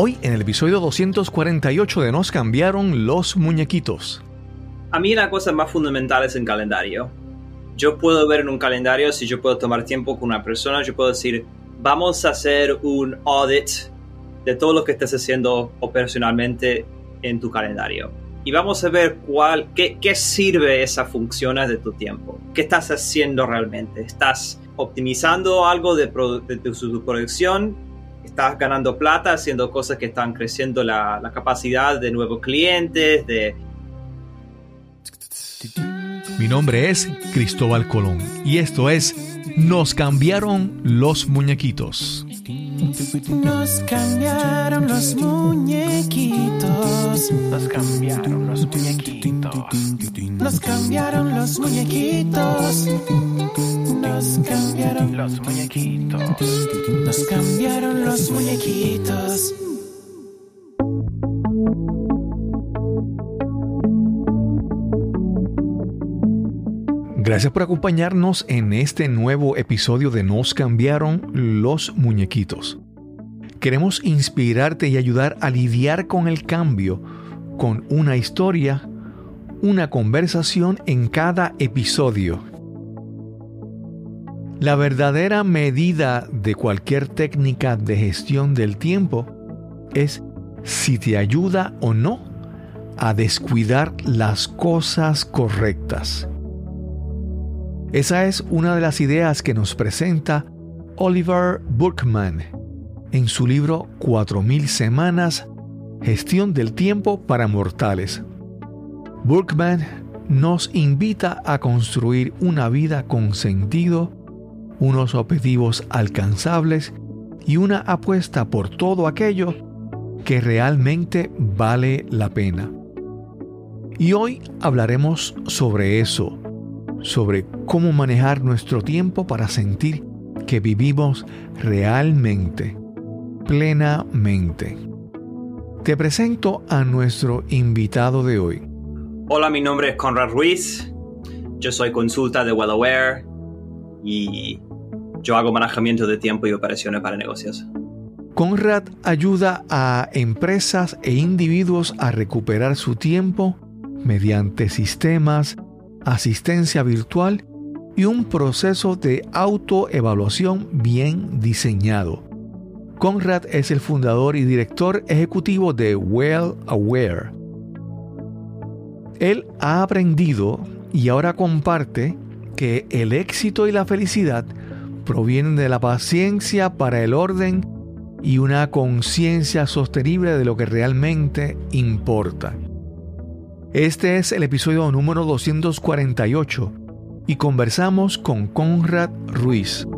Hoy en el episodio 248 de Nos cambiaron los muñequitos. A mí la cosa más fundamental es el calendario. Yo puedo ver en un calendario si yo puedo tomar tiempo con una persona, yo puedo decir, vamos a hacer un audit de todo lo que estés haciendo operacionalmente en tu calendario. Y vamos a ver cuál, qué, qué sirve esa función de tu tiempo. ¿Qué estás haciendo realmente? ¿Estás optimizando algo de tu producción? ¿Estás ganando plata haciendo cosas que están creciendo la, la capacidad de nuevos clientes? De... Mi nombre es Cristóbal Colón y esto es Nos cambiaron los muñequitos. Nos cambiaron los muñequitos. Nos cambiaron los muñequitos. Nos cambiaron los muñequitos. Nos cambiaron los muñequitos. Nos cambiaron los muñequitos. Gracias por acompañarnos en este nuevo episodio de Nos cambiaron los muñequitos. Queremos inspirarte y ayudar a lidiar con el cambio con una historia, una conversación en cada episodio. La verdadera medida de cualquier técnica de gestión del tiempo es si te ayuda o no a descuidar las cosas correctas. Esa es una de las ideas que nos presenta Oliver Burkman en su libro 4000 semanas, gestión del tiempo para mortales. Burkman nos invita a construir una vida con sentido, unos objetivos alcanzables y una apuesta por todo aquello que realmente vale la pena. Y hoy hablaremos sobre eso, sobre cómo manejar nuestro tiempo para sentir que vivimos realmente, plenamente. Te presento a nuestro invitado de hoy. Hola, mi nombre es Conrad Ruiz. Yo soy consulta de WellAware y yo hago manejamiento de tiempo y operaciones para negocios. Conrad ayuda a empresas e individuos a recuperar su tiempo mediante sistemas asistencia virtual y un proceso de autoevaluación bien diseñado. Conrad es el fundador y director ejecutivo de Well Aware. Él ha aprendido y ahora comparte que el éxito y la felicidad provienen de la paciencia para el orden y una conciencia sostenible de lo que realmente importa. Este es el episodio número 248 y conversamos con Conrad Ruiz.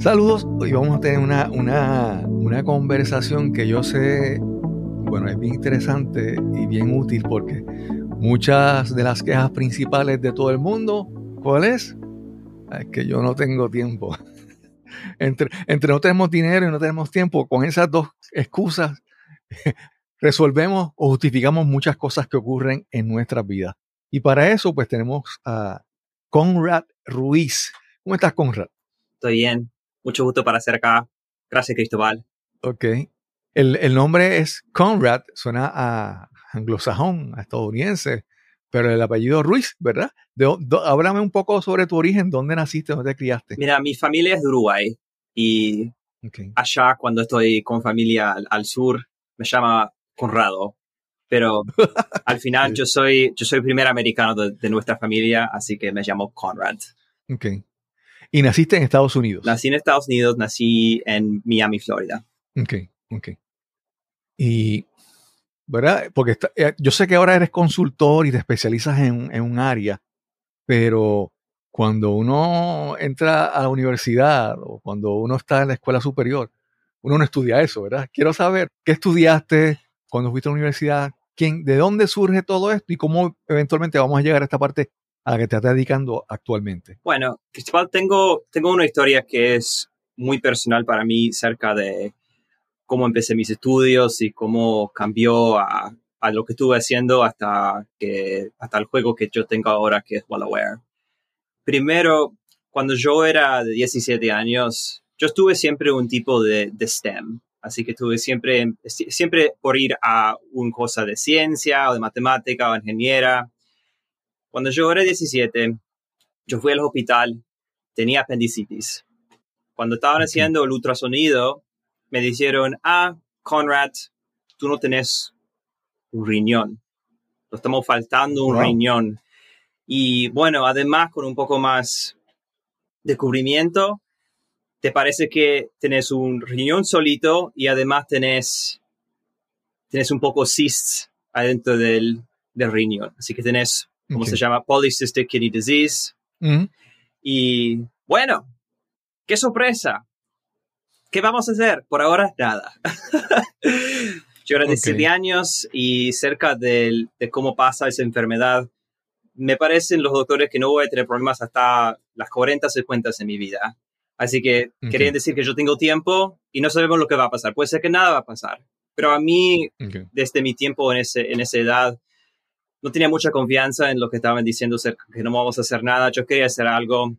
Saludos, hoy vamos a tener una, una, una conversación que yo sé, bueno, es bien interesante y bien útil porque muchas de las quejas principales de todo el mundo, ¿cuál es? Es que yo no tengo tiempo entre, entre no tenemos dinero y no tenemos tiempo, con esas dos excusas resolvemos o justificamos muchas cosas que ocurren en nuestras vidas. Y para eso, pues tenemos a Conrad Ruiz. ¿Cómo estás, Conrad? Estoy bien. Mucho gusto para estar acá. Gracias, Cristóbal. Ok. El, el nombre es Conrad, suena a anglosajón, estadounidense, pero el apellido Ruiz, ¿verdad? De, de, háblame un poco sobre tu origen, dónde naciste, dónde te criaste. Mira, mi familia es de Uruguay y okay. allá cuando estoy con familia al, al, sur me llama Conrado, pero al final yo soy yo soy primer americano de, de, nuestra familia, así que me llamo Conrad. Okay. ¿Y naciste en Estados Unidos? Nací en Estados Unidos, nací en Miami, Florida. Ok, ok. Y ¿verdad? Porque está, eh, yo sé que ahora eres consultor y te especializas en, en, un área, pero cuando uno entra a la universidad o cuando uno está en la escuela superior, uno no estudia eso, ¿verdad? Quiero saber qué estudiaste cuando fuiste a la universidad, quién, de dónde surge todo esto y cómo eventualmente vamos a llegar a esta parte a la que te estás dedicando actualmente. Bueno, Cristóbal, tengo, tengo una historia que es muy personal para mí cerca de cómo empecé mis estudios y cómo cambió a, a, lo que estuve haciendo hasta, que, hasta el juego que yo tengo ahora, que es WellAware. Primero, cuando yo era de 17 años, yo estuve siempre un tipo de, de STEM. Así que estuve siempre, siempre por ir a una cosa de ciencia o de matemática o ingeniera. Cuando yo era 17, yo fui al hospital, tenía apendicitis. Cuando estaban haciendo el ultrasonido, me dijeron, ah, Conrad, tú no tenés un riñón. Nos estamos faltando un Wow. riñón. Y bueno, además con un poco más de cubrimiento, te parece que tenés un riñón solito y además tenés, tenés un poco cysts adentro del, del riñón. Así que tenés, ¿cómo se llama? Polycystic Kidney Disease. Ujú. Y bueno, qué sorpresa. ¿Qué vamos a hacer? Por ahora, nada. Yo era Ok. 17 años y cerca del- de cómo pasa esa enfermedad, me parecen los doctores que no voy a tener problemas hasta las 40, 50 en mi vida. Así que Ok. querían decir que yo tengo tiempo y no sabemos lo que va a pasar. Puede ser que nada va a pasar. Pero a mí, Ok. desde mi tiempo en, ese, en esa edad, no tenía mucha confianza en lo que estaban diciendo que no vamos a hacer nada. Yo quería hacer algo.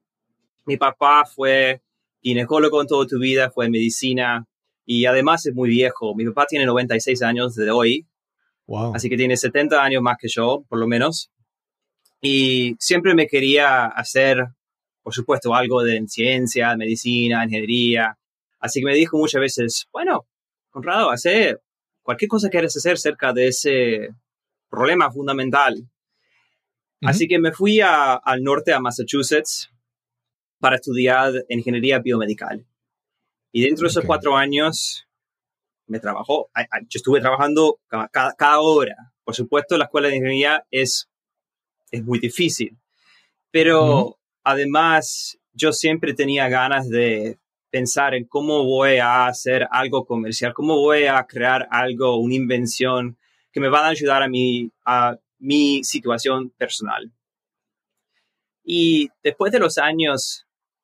Mi papá fue ginecólogo en toda tu vida, fue en medicina y además es muy viejo. Mi papá tiene 96 años de hoy, Wow. así que tiene 70 años más que yo, por lo menos. Y siempre me quería hacer, por supuesto, algo de ciencia, medicina, ingeniería. Así que me dijo muchas veces, bueno, Conrado, hace cualquier cosa que quieras hacer cerca de ese problema fundamental. Así que me fui a- al norte, a Massachusetts, para estudiar ingeniería biomedical. Y dentro de esos cuatro años me trabajó, yo estuve trabajando ca- cada, cada hora. Por supuesto, la escuela de ingeniería es, es muy difícil, pero además yo siempre tenía ganas de pensar en cómo voy a hacer algo comercial, cómo voy a crear algo, una invención que me va a ayudar a mi, a mi situación personal. Y después de los años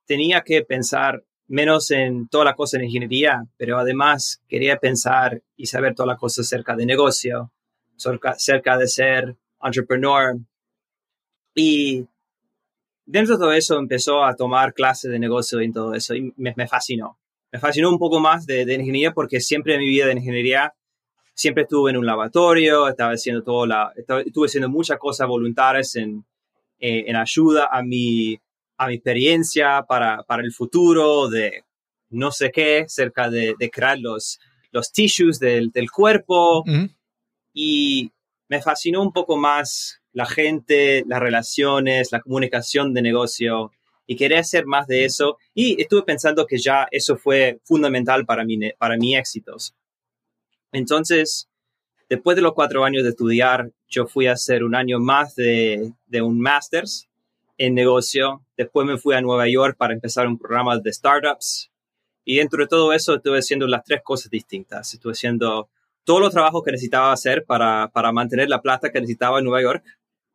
tenía que pensar menos en toda la cosa en ingeniería, pero además quería pensar y saber toda la cosa acerca de negocio, cerca, de ser entrepreneur. Y dentro de todo eso empezó a tomar clases de negocio y todo eso y me, fascinó. Me fascinó un poco más de, ingeniería porque siempre en mi vida de ingeniería siempre estuve en un laboratorio, estaba haciendo todo la, estuve haciendo muchas cosas voluntarias en, eh, en ayuda a mi, a mi experiencia para, para el futuro de no sé qué, cerca de, de crear los, los tissues del, del cuerpo. Y me fascinó un poco más la gente, las relaciones, la comunicación de negocio y quería hacer más de eso. Y estuve pensando que ya eso fue fundamental para mi, para mi éxitos. Entonces, después de los cuatro años de estudiar, yo fui a hacer un año más de, de un máster's en negocio. Después me fui a Nueva York para empezar un programa de startups. Y dentro de todo eso estuve haciendo las tres cosas distintas. Estuve haciendo todos los trabajos que necesitaba hacer para, para mantener la plata que necesitaba en Nueva York.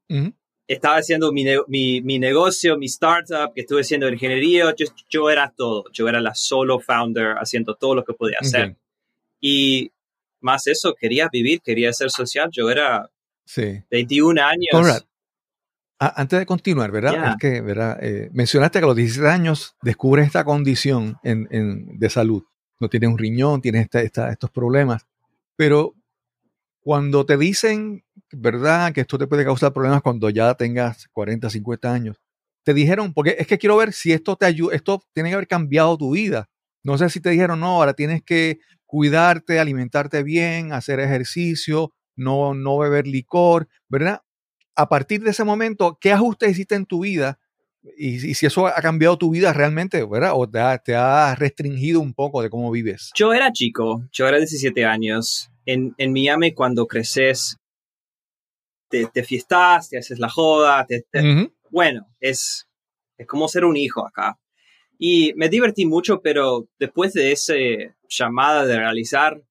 Ujú. Estaba haciendo mi, mi, mi negocio, mi startup, que estuve haciendo ingeniería. Yo, yo era todo. Yo era la solo founder haciendo todo lo que podía hacer. Ok. Y más eso, quería vivir, quería ser social. Yo era Sí. 21 años. Conrad, a- antes de continuar, ¿verdad? Es que, ¿verdad? Eh, mencionaste que a los 17 años descubres esta condición en- en- de salud. No tienes un riñón, tienes esta- esta- estos problemas. Pero cuando te dicen, ¿verdad? Que esto te puede causar problemas cuando ya tengas 40, 50 años. Te dijeron, porque es que quiero ver si esto te ayuda, esto tiene que haber cambiado tu vida. No sé si te dijeron, no, ahora tienes que cuidarte, alimentarte bien, hacer ejercicio, no, no beber licor, ¿verdad? A partir de ese momento, ¿qué ajustes hiciste en tu vida? Y, y si eso ha cambiado tu vida realmente, ¿verdad? O te ha, te ha restringido un poco de cómo vives. Yo era chico, yo era 17 años. En, en Miami, cuando creces, te, te fiestas, te haces la joda, te- te- bueno, es, es como ser un hijo acá. Y me divertí mucho, pero después de esa llamada de realizar,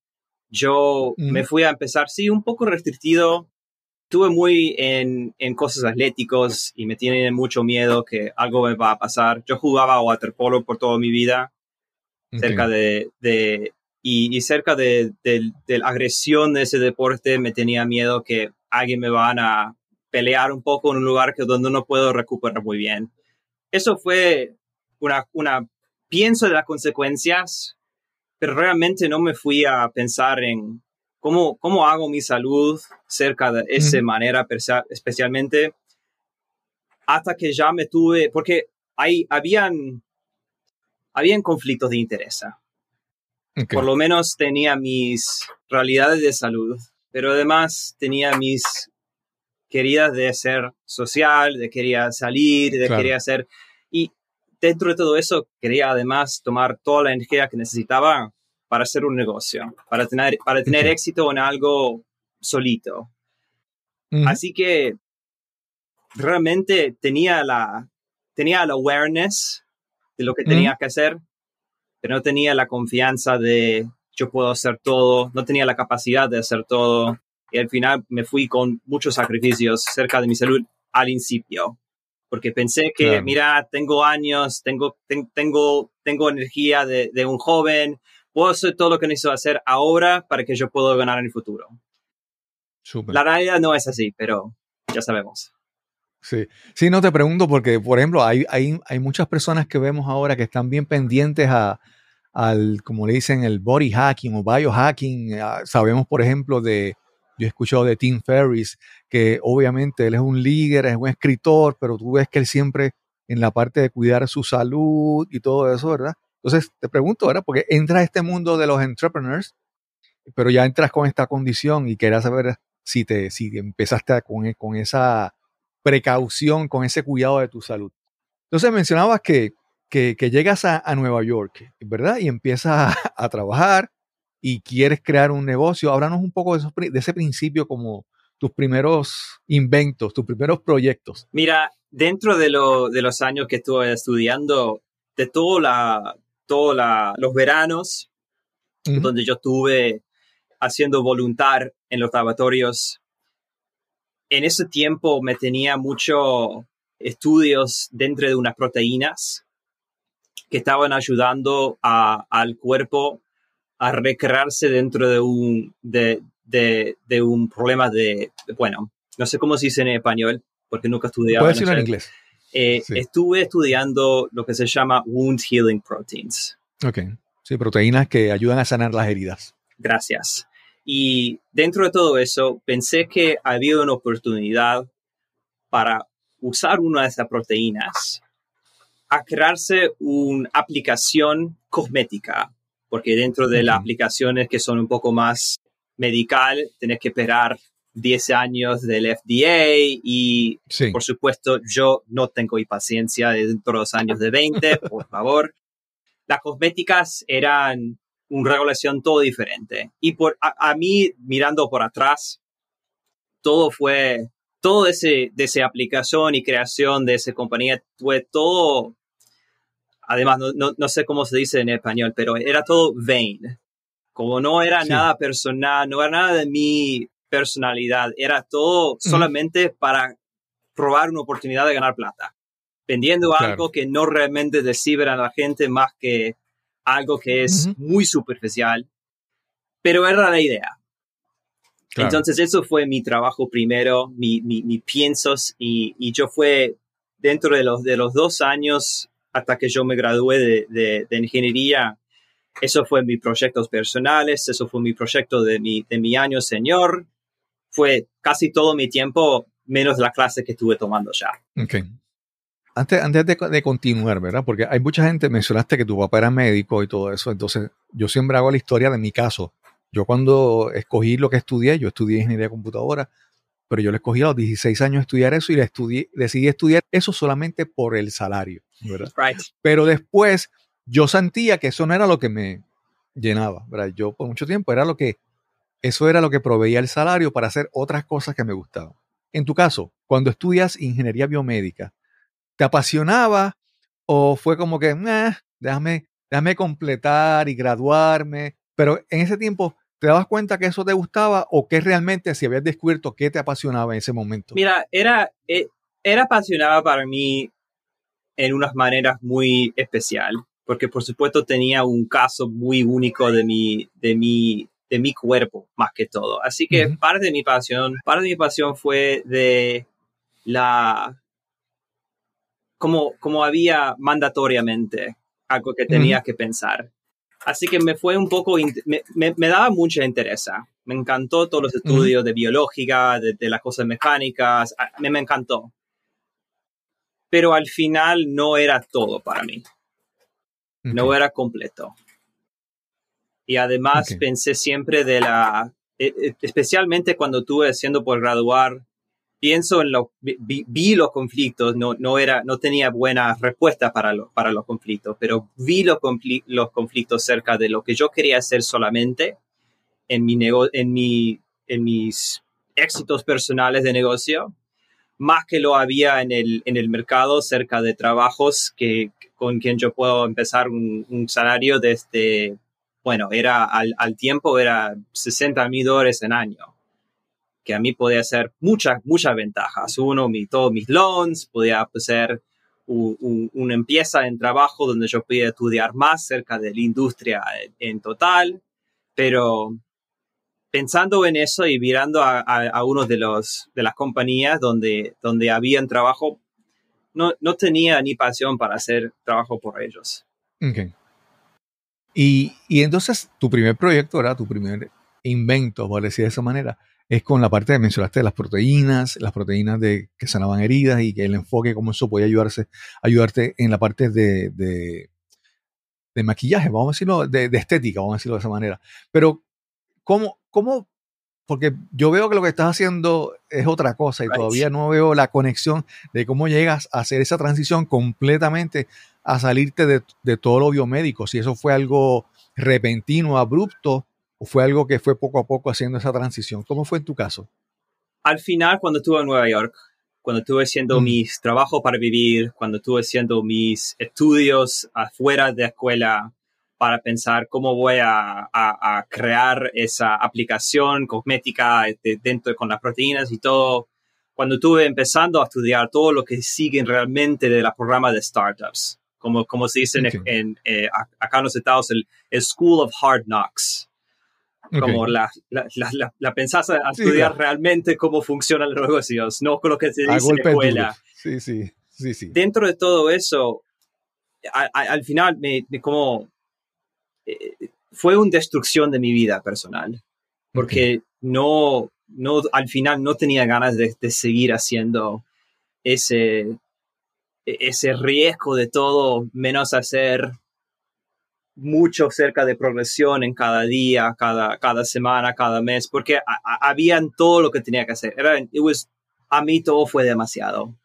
yo me fui a empezar, sí, un poco restrictido. Estuve muy en, en cosas atléticos y me tiene mucho miedo que algo me va a pasar. Yo jugaba waterpolo por toda mi vida cerca de, de- y, y cerca de, de- de la agresión de ese deporte me tenía miedo que alguien me van a pelear un poco en un lugar que donde no puedo recuperar muy bien. Eso fue una, una, pienso de las consecuencias, pero realmente no me fui a pensar en cómo, cómo hago mi salud cerca de esa manera, especialmente hasta que ya me tuve, porque hay, habían, habían conflictos de interés. Por lo menos tenía mis realidades de salud, pero además tenía mis queridas de ser social, de quería salir, de quería hacer... Y dentro de todo eso, quería además tomar toda la energía que necesitaba para hacer un negocio, para tener, para tener éxito en algo solito. Así que realmente tenía la, tenía la awareness de lo que tenía que hacer, pero no tenía la confianza de yo puedo hacer todo, no tenía la capacidad de hacer todo. Y al final me fui con muchos sacrificios cerca de mi salud al principio, porque pensé que, mira, tengo años, tengo, tengo, tengo energía de, de, un joven, puedo hacer todo lo que necesito hacer ahora para que yo pueda ganar en el futuro. La realidad no es así, pero ya sabemos. Sí. sí, no te pregunto porque, por ejemplo, hay, hay, hay muchas personas que vemos ahora que están bien pendientes a, al, como le dicen, el body hacking o biohacking. Ah, sabemos, por ejemplo, de, yo he escuchado de Tim Ferriss, que obviamente él es un líder, es un escritor, pero tú ves que él siempre en la parte de cuidar su salud y todo eso, ¿verdad? Entonces te pregunto, ¿verdad? Porque entras a este mundo de los entrepreneurs, pero ya entras con esta condición y querías saber si te, si empezaste con, con esa precaución, con ese cuidado de tu salud. Entonces mencionabas que que, llegas a, Nueva York, ¿verdad? Y empiezas a, trabajar y quieres crear un negocio. Háblanos un poco de, de ese principio como tus primeros inventos, tus primeros proyectos. Mira, dentro de, los años que estuve estudiando, de todos la, los veranos, donde yo estuve haciendo voluntar en los laboratorios, en ese tiempo me tenía muchos estudios dentro de unas proteínas que estaban ayudando al cuerpo a recrearse dentro de un, de, un problema de, bueno, no sé cómo se dice en español, porque nunca estudié. Puedes decirlo en inglés. Eh, estuve estudiando lo que se llama Wound Healing Proteins. Ok. Sí, proteínas que ayudan a sanar las heridas. Gracias. Y dentro de todo eso, pensé que había una oportunidad para usar una de esas proteínas a crearse una aplicación cosmética, porque dentro de las aplicaciones que son un poco más medical, tenés que esperar 10 años del FDA y por supuesto yo no tengo paciencia dentro de los años de 20, por favor. Las cosméticas eran una regulación todo diferente y por a, mí mirando por atrás todo fue todo ese de esa aplicación y creación de esa compañía fue todo además no, sé cómo se dice en español, pero era todo vain. Como no era nada personal, no era nada de mi personalidad, era todo solamente para probar una oportunidad de ganar plata, vendiendo algo que no realmente decibra a la gente más que algo que es muy superficial, pero era la idea. Entonces eso fue mi trabajo primero, mi, mi, piensos y, y, yo fue dentro de los, de los dos años hasta que yo me gradué de, ingeniería. Eso fue mis proyectos personales, eso fue mi proyecto de mi, de mi año señor. Fue casi todo mi tiempo, menos la clase que estuve tomando ya. Ok. Antes, antes de, de, continuar, ¿verdad? Porque hay mucha gente, mencionaste que tu papá era médico y todo eso, entonces yo siempre hago la historia de mi caso. Yo cuando escogí lo que estudié, yo estudié ingeniería de computadora, pero yo le escogí a los 16 años estudiar eso y le estudié, decidí estudiar eso solamente por el salario, ¿verdad? Pero después yo sentía que eso no era lo que me llenaba, ¿verdad? Yo por mucho tiempo era lo que, eso era lo que proveía el salario para hacer otras cosas que me gustaban. En tu caso, cuando estudias ingeniería biomédica, ¿te apasionaba o fue como que, déjame, déjame completar y graduarme? Pero en ese tiempo, ¿Te dabas cuenta que eso te gustaba o que realmente si habías descubierto qué te apasionaba en ese momento? Mira, era, eh, era apasionada para mí en unas maneras muy especial, porque por supuesto tenía un caso muy único de mi, de mi, de mi cuerpo, más que todo. Así que parte de mi pasión, parte de mi pasión fue de la como, como había mandatoriamente algo que tenía que pensar. Así que me fue un poco, me, me, daba mucha interés. Me encantó todos los estudios de biológica, de, las cosas mecánicas, me, me encantó. Pero al final no era todo para mí. No era completo. Y además pensé siempre de la, e, e, especialmente cuando estuve haciendo por graduar, pienso en lo, vi, los conflictos, no, no, era, no tenía buena respuesta para, para los conflictos, pero vi los, los conflictos cerca de lo que yo quería hacer solamente en, mi en, mi, en mis éxitos personales de negocio, más que lo había en el, en el mercado cerca de trabajos que, con quien yo puedo empezar un, un salario desde, bueno, era al, al tiempo era 60 mil dólares en año que a mí podía hacer muchas, muchas ventajas. Uno, mi, todos mis loans, podía ser una empresa en trabajo donde yo podía estudiar más cerca de la industria en, total, pero pensando en eso y mirando a, a, de, los, de las compañías donde, donde había trabajo, no, no tenía ni pasión para hacer trabajo por ellos. Okay. Y, y entonces tu primer proyecto era tu primer invento, por decir de esa manera, es con la parte que mencionaste de las proteínas, las proteínas de, que sanaban heridas y que el enfoque, cómo eso podía ayudarse, ayudarte en la parte de, de, maquillaje, vamos a decirlo, de, estética, vamos a decirlo de esa manera. Pero, ¿cómo, ¿cómo? Porque yo veo que lo que estás haciendo es otra cosa y todavía no veo la conexión de cómo llegas a hacer esa transición completamente a salirte de, de todo lo biomédico. Si eso fue algo repentino, abrupto, fue algo que fue poco a poco haciendo esa transición? ¿Cómo fue en tu caso? Al final, cuando estuve en Nueva York, cuando estuve haciendo mm. mis trabajos para vivir, cuando estuve haciendo mis estudios afuera de la escuela para pensar cómo voy a, crear esa aplicación cosmética dentro con las proteínas y todo, cuando estuve empezando a estudiar todo lo que siguen realmente de la programa de startups, como, como se dice en, eh, acá en los Estados, el School of Hard Knocks. Como la, la, la, la, pensás a estudiar realmente cómo funcionan los negocios, no con lo que se dice en la escuela. Sí, sí, sí, sí. Dentro de todo eso, al final me, como eh, fue una destrucción de mi vida personal, porque no, no, al final no tenía ganas de, de seguir haciendo ese, ese riesgo de todo, menos hacer mucho cerca de progresión en cada día, cada, cada semana, cada mes, porque habían todo lo que tenía que hacer. Era, it was, a mí todo fue demasiado.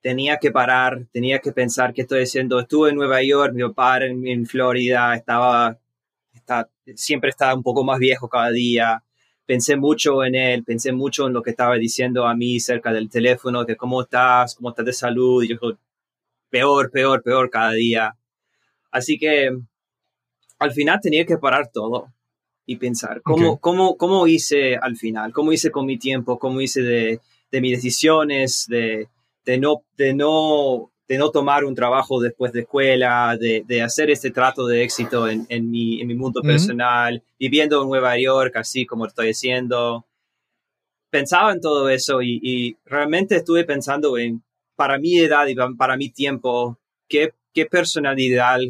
Tenía que parar, tenía que pensar qué estoy haciendo. Estuve en Nueva York, mi papá en, en Florida, estaba, está, siempre estaba un poco más viejo cada día. Pensé mucho en él, pensé mucho en lo que estaba diciendo a mí cerca del teléfono, de cómo estás, cómo estás de salud. Y yo, peor, peor, peor cada día. Así que al final tenía que parar todo y pensar cómo, cómo, cómo hice al final, cómo hice con mi tiempo, cómo hice de, de mis decisiones, de, de, no, de, no, de no tomar un trabajo después de escuela, de, de hacer este trato de éxito en, en, mi, en mi, mundo personal, viviendo en Nueva York, así como estoy haciendo. Pensaba en todo eso y, y realmente estuve pensando en, para mi edad y para mi tiempo, qué, qué personalidad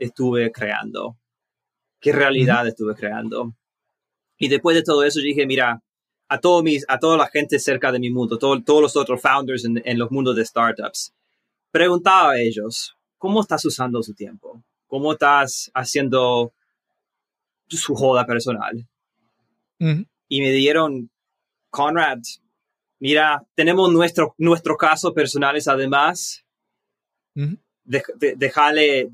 estuve creando qué realidad estuve creando. Y después de todo eso, dije, mira, a, todo mis, a toda la gente cerca de mi mundo, todos los otros founders en, en, los mundos de startups, preguntaba a ellos, ¿cómo estás usando su tiempo? ¿Cómo estás haciendo su joda personal? Y me dieron, Conrad, mira, tenemos nuestro, nuestros casos personales además déjale,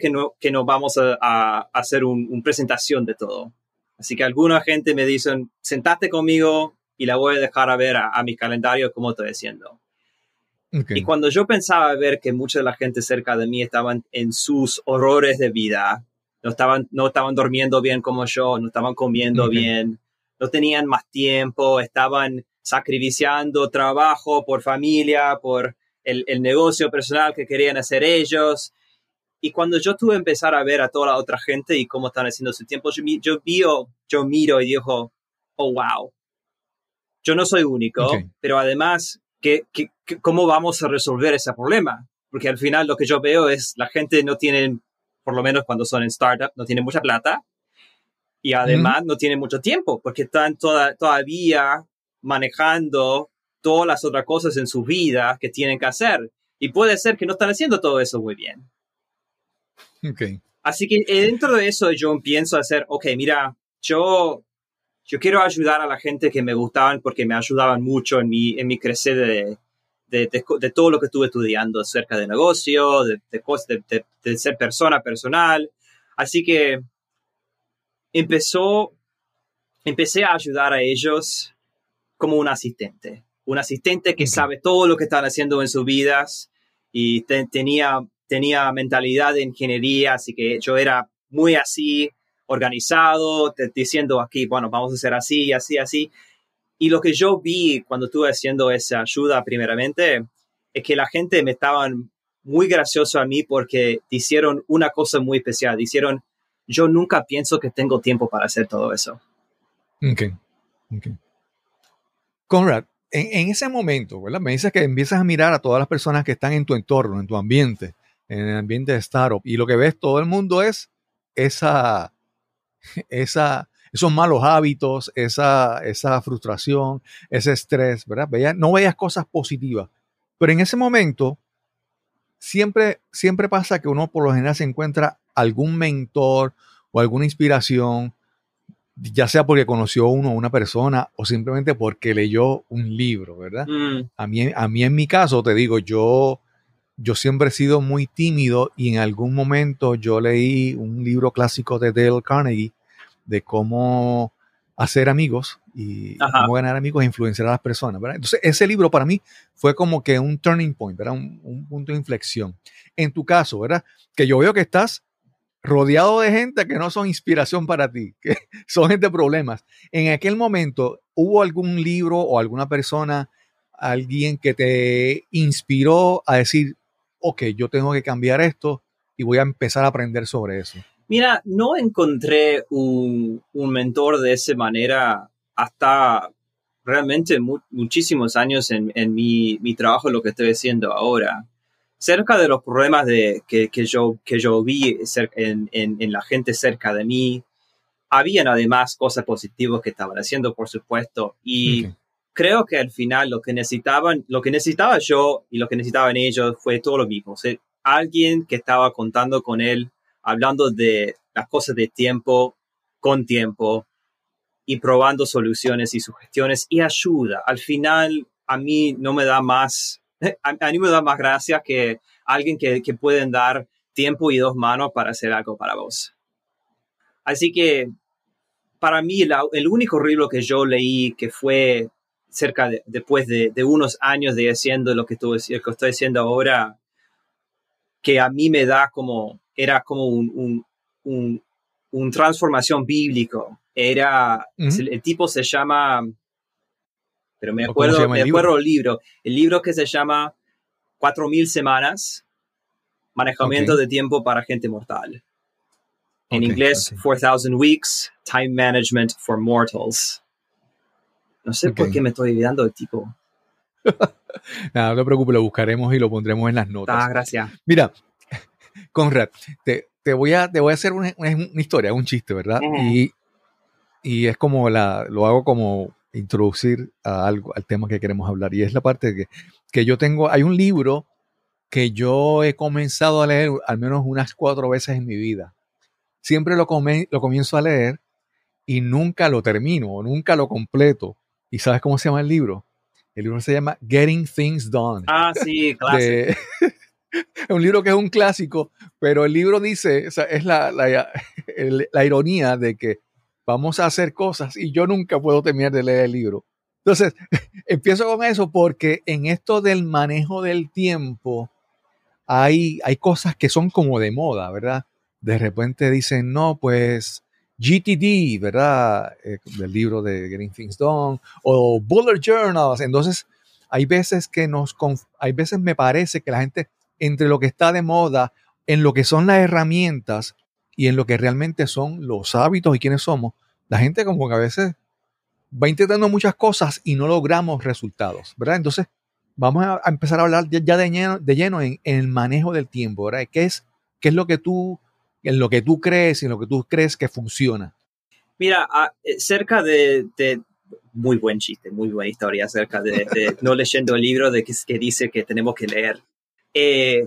que, no, que nos vamos a, hacer una presentación de todo. Así que alguna gente me dicen, sentate conmigo y la voy a dejar a ver a, mi calendario como estoy diciendo. Y cuando yo pensaba ver que mucha de la gente cerca de mí estaban en sus horrores de vida, no estaban, no estaban durmiendo bien como yo, no estaban comiendo bien, no tenían más tiempo, estaban sacrificando trabajo por familia, por el, el, negocio personal que querían hacer ellos. Y cuando yo tuve que empezar a ver a toda la otra gente y cómo están haciendo su tiempo, yo, yo, yo miro y digo, oh, wow, yo no soy único, pero además, ¿qué, qué, cómo vamos a resolver ese problema? porque al final lo que yo veo es la gente no tiene, por lo menos cuando son en startup, no tiene mucha plata y además no tiene mucho tiempo porque están toda, todavía manejando todas las otras cosas en su vida que tienen que hacer. Y puede ser que no están haciendo todo eso muy bien. Ok. Así que eh, dentro de eso yo pienso hacer, ok, mira, yo, yo quiero ayudar a la gente que me gustaban porque me ayudaban mucho en mi, en mi crecer de, de, de, de todo lo que estuve estudiando acerca de negocio, de, de, de ser persona personal. Así que empezó, empecé a ayudar a ellos como un asistente, un asistente que sabe todo lo que están haciendo en sus vidas y te, tenía, tenía mentalidad de ingeniería, así que yo era muy así, organizado, te, diciendo aquí, bueno, vamos a hacer así, así, así. Y lo que yo vi cuando estuve haciendo esa ayuda primeramente es que la gente me estaban muy gracioso a mí porque hicieron una cosa muy especial. Hicieron, yo nunca pienso que tengo tiempo para hacer todo eso. Ok. okay. Conrad, en, ese momento, ¿verdad? Me dices que empiezas a mirar a todas las personas que están en tu entorno, en tu ambiente, en el ambiente de startup, y lo que ves todo el mundo es esa, esa, esos malos hábitos, esa, esa frustración, ese estrés, ¿verdad? Veía, no veías cosas positivas. Pero en ese momento, siempre, siempre pasa que uno por lo general se encuentra algún mentor o alguna inspiración, ya sea porque conoció uno una persona o simplemente porque leyó un libro, ¿verdad? Mm. A, mí, a mí en mi caso, te digo, yo, yo siempre he sido muy tímido y en algún momento yo leí un libro clásico de Dale Carnegie de cómo hacer amigos y Ajá. cómo ganar amigos e influenciar a las personas, ¿verdad? Entonces, ese libro para mí fue como que un turning point, ¿verdad? Un, un punto de inflexión. En tu caso, ¿verdad? Que yo veo que estás rodeado de gente que no son inspiración para ti, que son gente de problemas. En aquel momento, ¿hubo algún libro o alguna persona, alguien que te inspiró a decir, ok, yo tengo que cambiar esto y voy a empezar a aprender sobre eso? Mira, no encontré un, mentor de esa manera hasta realmente mu muchísimos años en, en mi, mi, trabajo, lo que estoy haciendo ahora. Cerca de los problemas de, que, que, yo, que yo vi en, en, en, la gente cerca de mí, habían además cosas positivas que estaban haciendo, por supuesto, y okay. creo que al final lo que necesitaban, lo que necesitaba yo y lo que necesitaban ellos fue todo lo mismo. O sea, alguien que estaba contando con él hablando de las cosas de tiempo con tiempo y probando soluciones y sugestiones y ayuda. Al final, a mí no me da más, a, a mí me da más gracia que alguien que, que pueden dar tiempo y dos manos para hacer algo para vos. Así que, para mí, la, el único libro que yo leí que fue cerca de, después de, de, unos años de haciendo lo que, tú, lo que estoy haciendo ahora, que a mí me da como, era como un, un, un, un transformación bíblico. Era, uh -huh. el, el, tipo se llama, pero me acuerdo, me acuerdo el libro, el libro que se llama Cuatro mil semanas, manejamiento okay. de tiempo para gente mortal. En okay, inglés, okay. 4000 Weeks, Time Management for Mortals. No sé por qué me estoy olvidando del tipo. Nada, no te preocupes, lo buscaremos y lo pondremos en las notas. Ah, gracias. Mira, Conrad, te, te, voy, a, te voy a hacer una, una, una historia, un chiste, ¿verdad? Y, y es como la, lo hago como introducir a algo, al tema que queremos hablar. Y es la parte que, que yo tengo, hay un libro que yo he comenzado a leer al menos unas cuatro veces en mi vida. Siempre lo, come, lo comienzo a leer y nunca lo termino, nunca lo completo. ¿Y sabes cómo se llama el libro? El libro se llama Getting Things Done. Ah, sí. De- es un libro que es un clásico, pero el libro dice, o sea, es la, la ironía de que vamos a hacer cosas y yo nunca puedo terminar de leer el libro. Entonces, empiezo con eso porque en esto del manejo del tiempo hay, hay cosas que son como de moda, ¿verdad? De repente dicen, no, pues GTD, ¿verdad? Eh, del libro de Getting Things Done, o Bullet Journals. Entonces, hay veces que nos, hay veces me parece que la gente, entre lo que está de moda, en lo que son las herramientas y en lo que realmente son los hábitos y quiénes somos, la gente como que a veces va intentando muchas cosas y no logramos resultados, ¿verdad? Entonces, vamos a, empezar a hablar ya ya de lleno, de lleno en, en el manejo del tiempo, ¿verdad? ¿Qué es, qué es lo que tú, en lo que tú crees y en lo que tú crees que funciona? Mira, ah, eh, cerca de, de- Muy buen chiste, muy buena historia acerca de, de no leyendo el libro de que, que dice que tenemos que leer. Eh,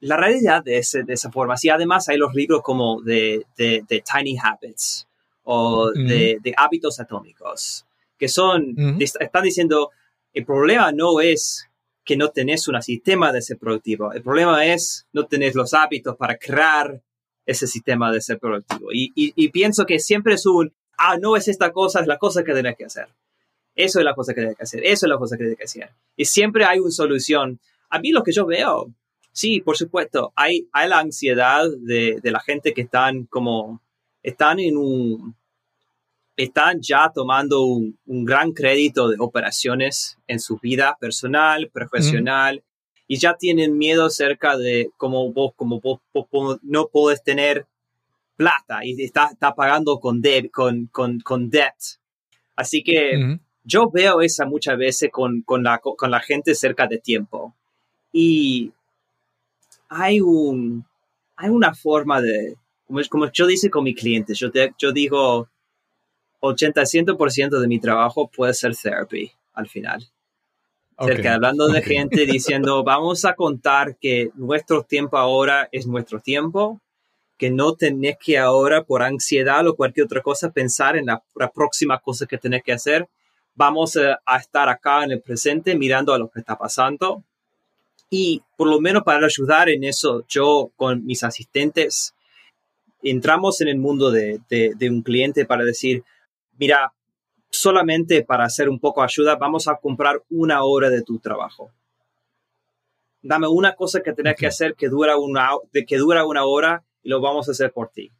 la realidad de, ese- de esa forma, sí, además hay los libros como de, de- de Tiny Habits o de, de hábitos atómicos, que son, est- están diciendo, el problema no es que no tenés un sistema de ser productivo, el problema es no tenés los hábitos para crear ese sistema de ser productivo. Y, y- y pienso que siempre es un, ah, no es esta cosa, es la cosa que tenés que hacer. Eso es la cosa que tenés que hacer, eso es la cosa que tenés que hacer. Y siempre hay una solución. A mí lo que yo veo, sí, por supuesto, hay, hay la ansiedad de, de la gente que están como, están en un, están ya tomando un, un gran crédito de operaciones en su vida personal, profesional, y ya tienen miedo acerca de cómo vos, como vos, no podés tener plata y está, está pagando con, deb- con, con, con debt. Así que yo veo esa muchas veces con, con, la, con la gente cerca de tiempo. Y hay, un, hay una forma de, como, como yo dice con mis clientes, yo, te- yo digo, 80-100% de mi trabajo puede ser therapy al final. Ok, Cerca, hablando de gente diciendo, vamos a contar que nuestro tiempo ahora es nuestro tiempo, que no tenés que ahora por ansiedad o cualquier otra cosa pensar en la, la próxima cosa que tenés que hacer. Vamos a, a estar acá en el presente mirando a lo que está pasando. Y por lo menos para ayudar en eso, yo con mis asistentes entramos en el mundo de, de- de un cliente para decir, mira, solamente para hacer un poco de ayuda, vamos a comprar una hora de tu trabajo. Dame una cosa que tenés que hacer que dura, una, de que dura una hora y lo vamos a hacer por ti.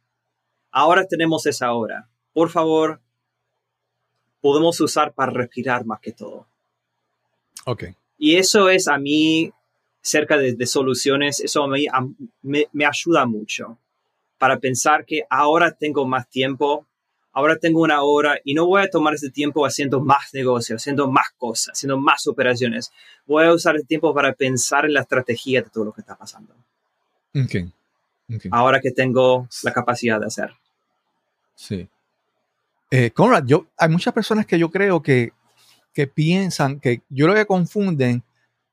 Ahora tenemos esa hora. Por favor, podemos usar para respirar más que todo. Ok. Y eso es a mí, cerca de, de soluciones, eso me, me ayuda mucho para pensar que ahora tengo más tiempo, ahora tengo una hora y no voy a tomar ese tiempo haciendo más negocios, haciendo más cosas, haciendo más operaciones. Voy a usar el tiempo para pensar en la estrategia de todo lo que está pasando. Ok. ok. Ahora que tengo la capacidad de hacer. Sí. Eh, Conrad, yo, hay muchas personas que yo creo que, que piensan que yo lo que confunden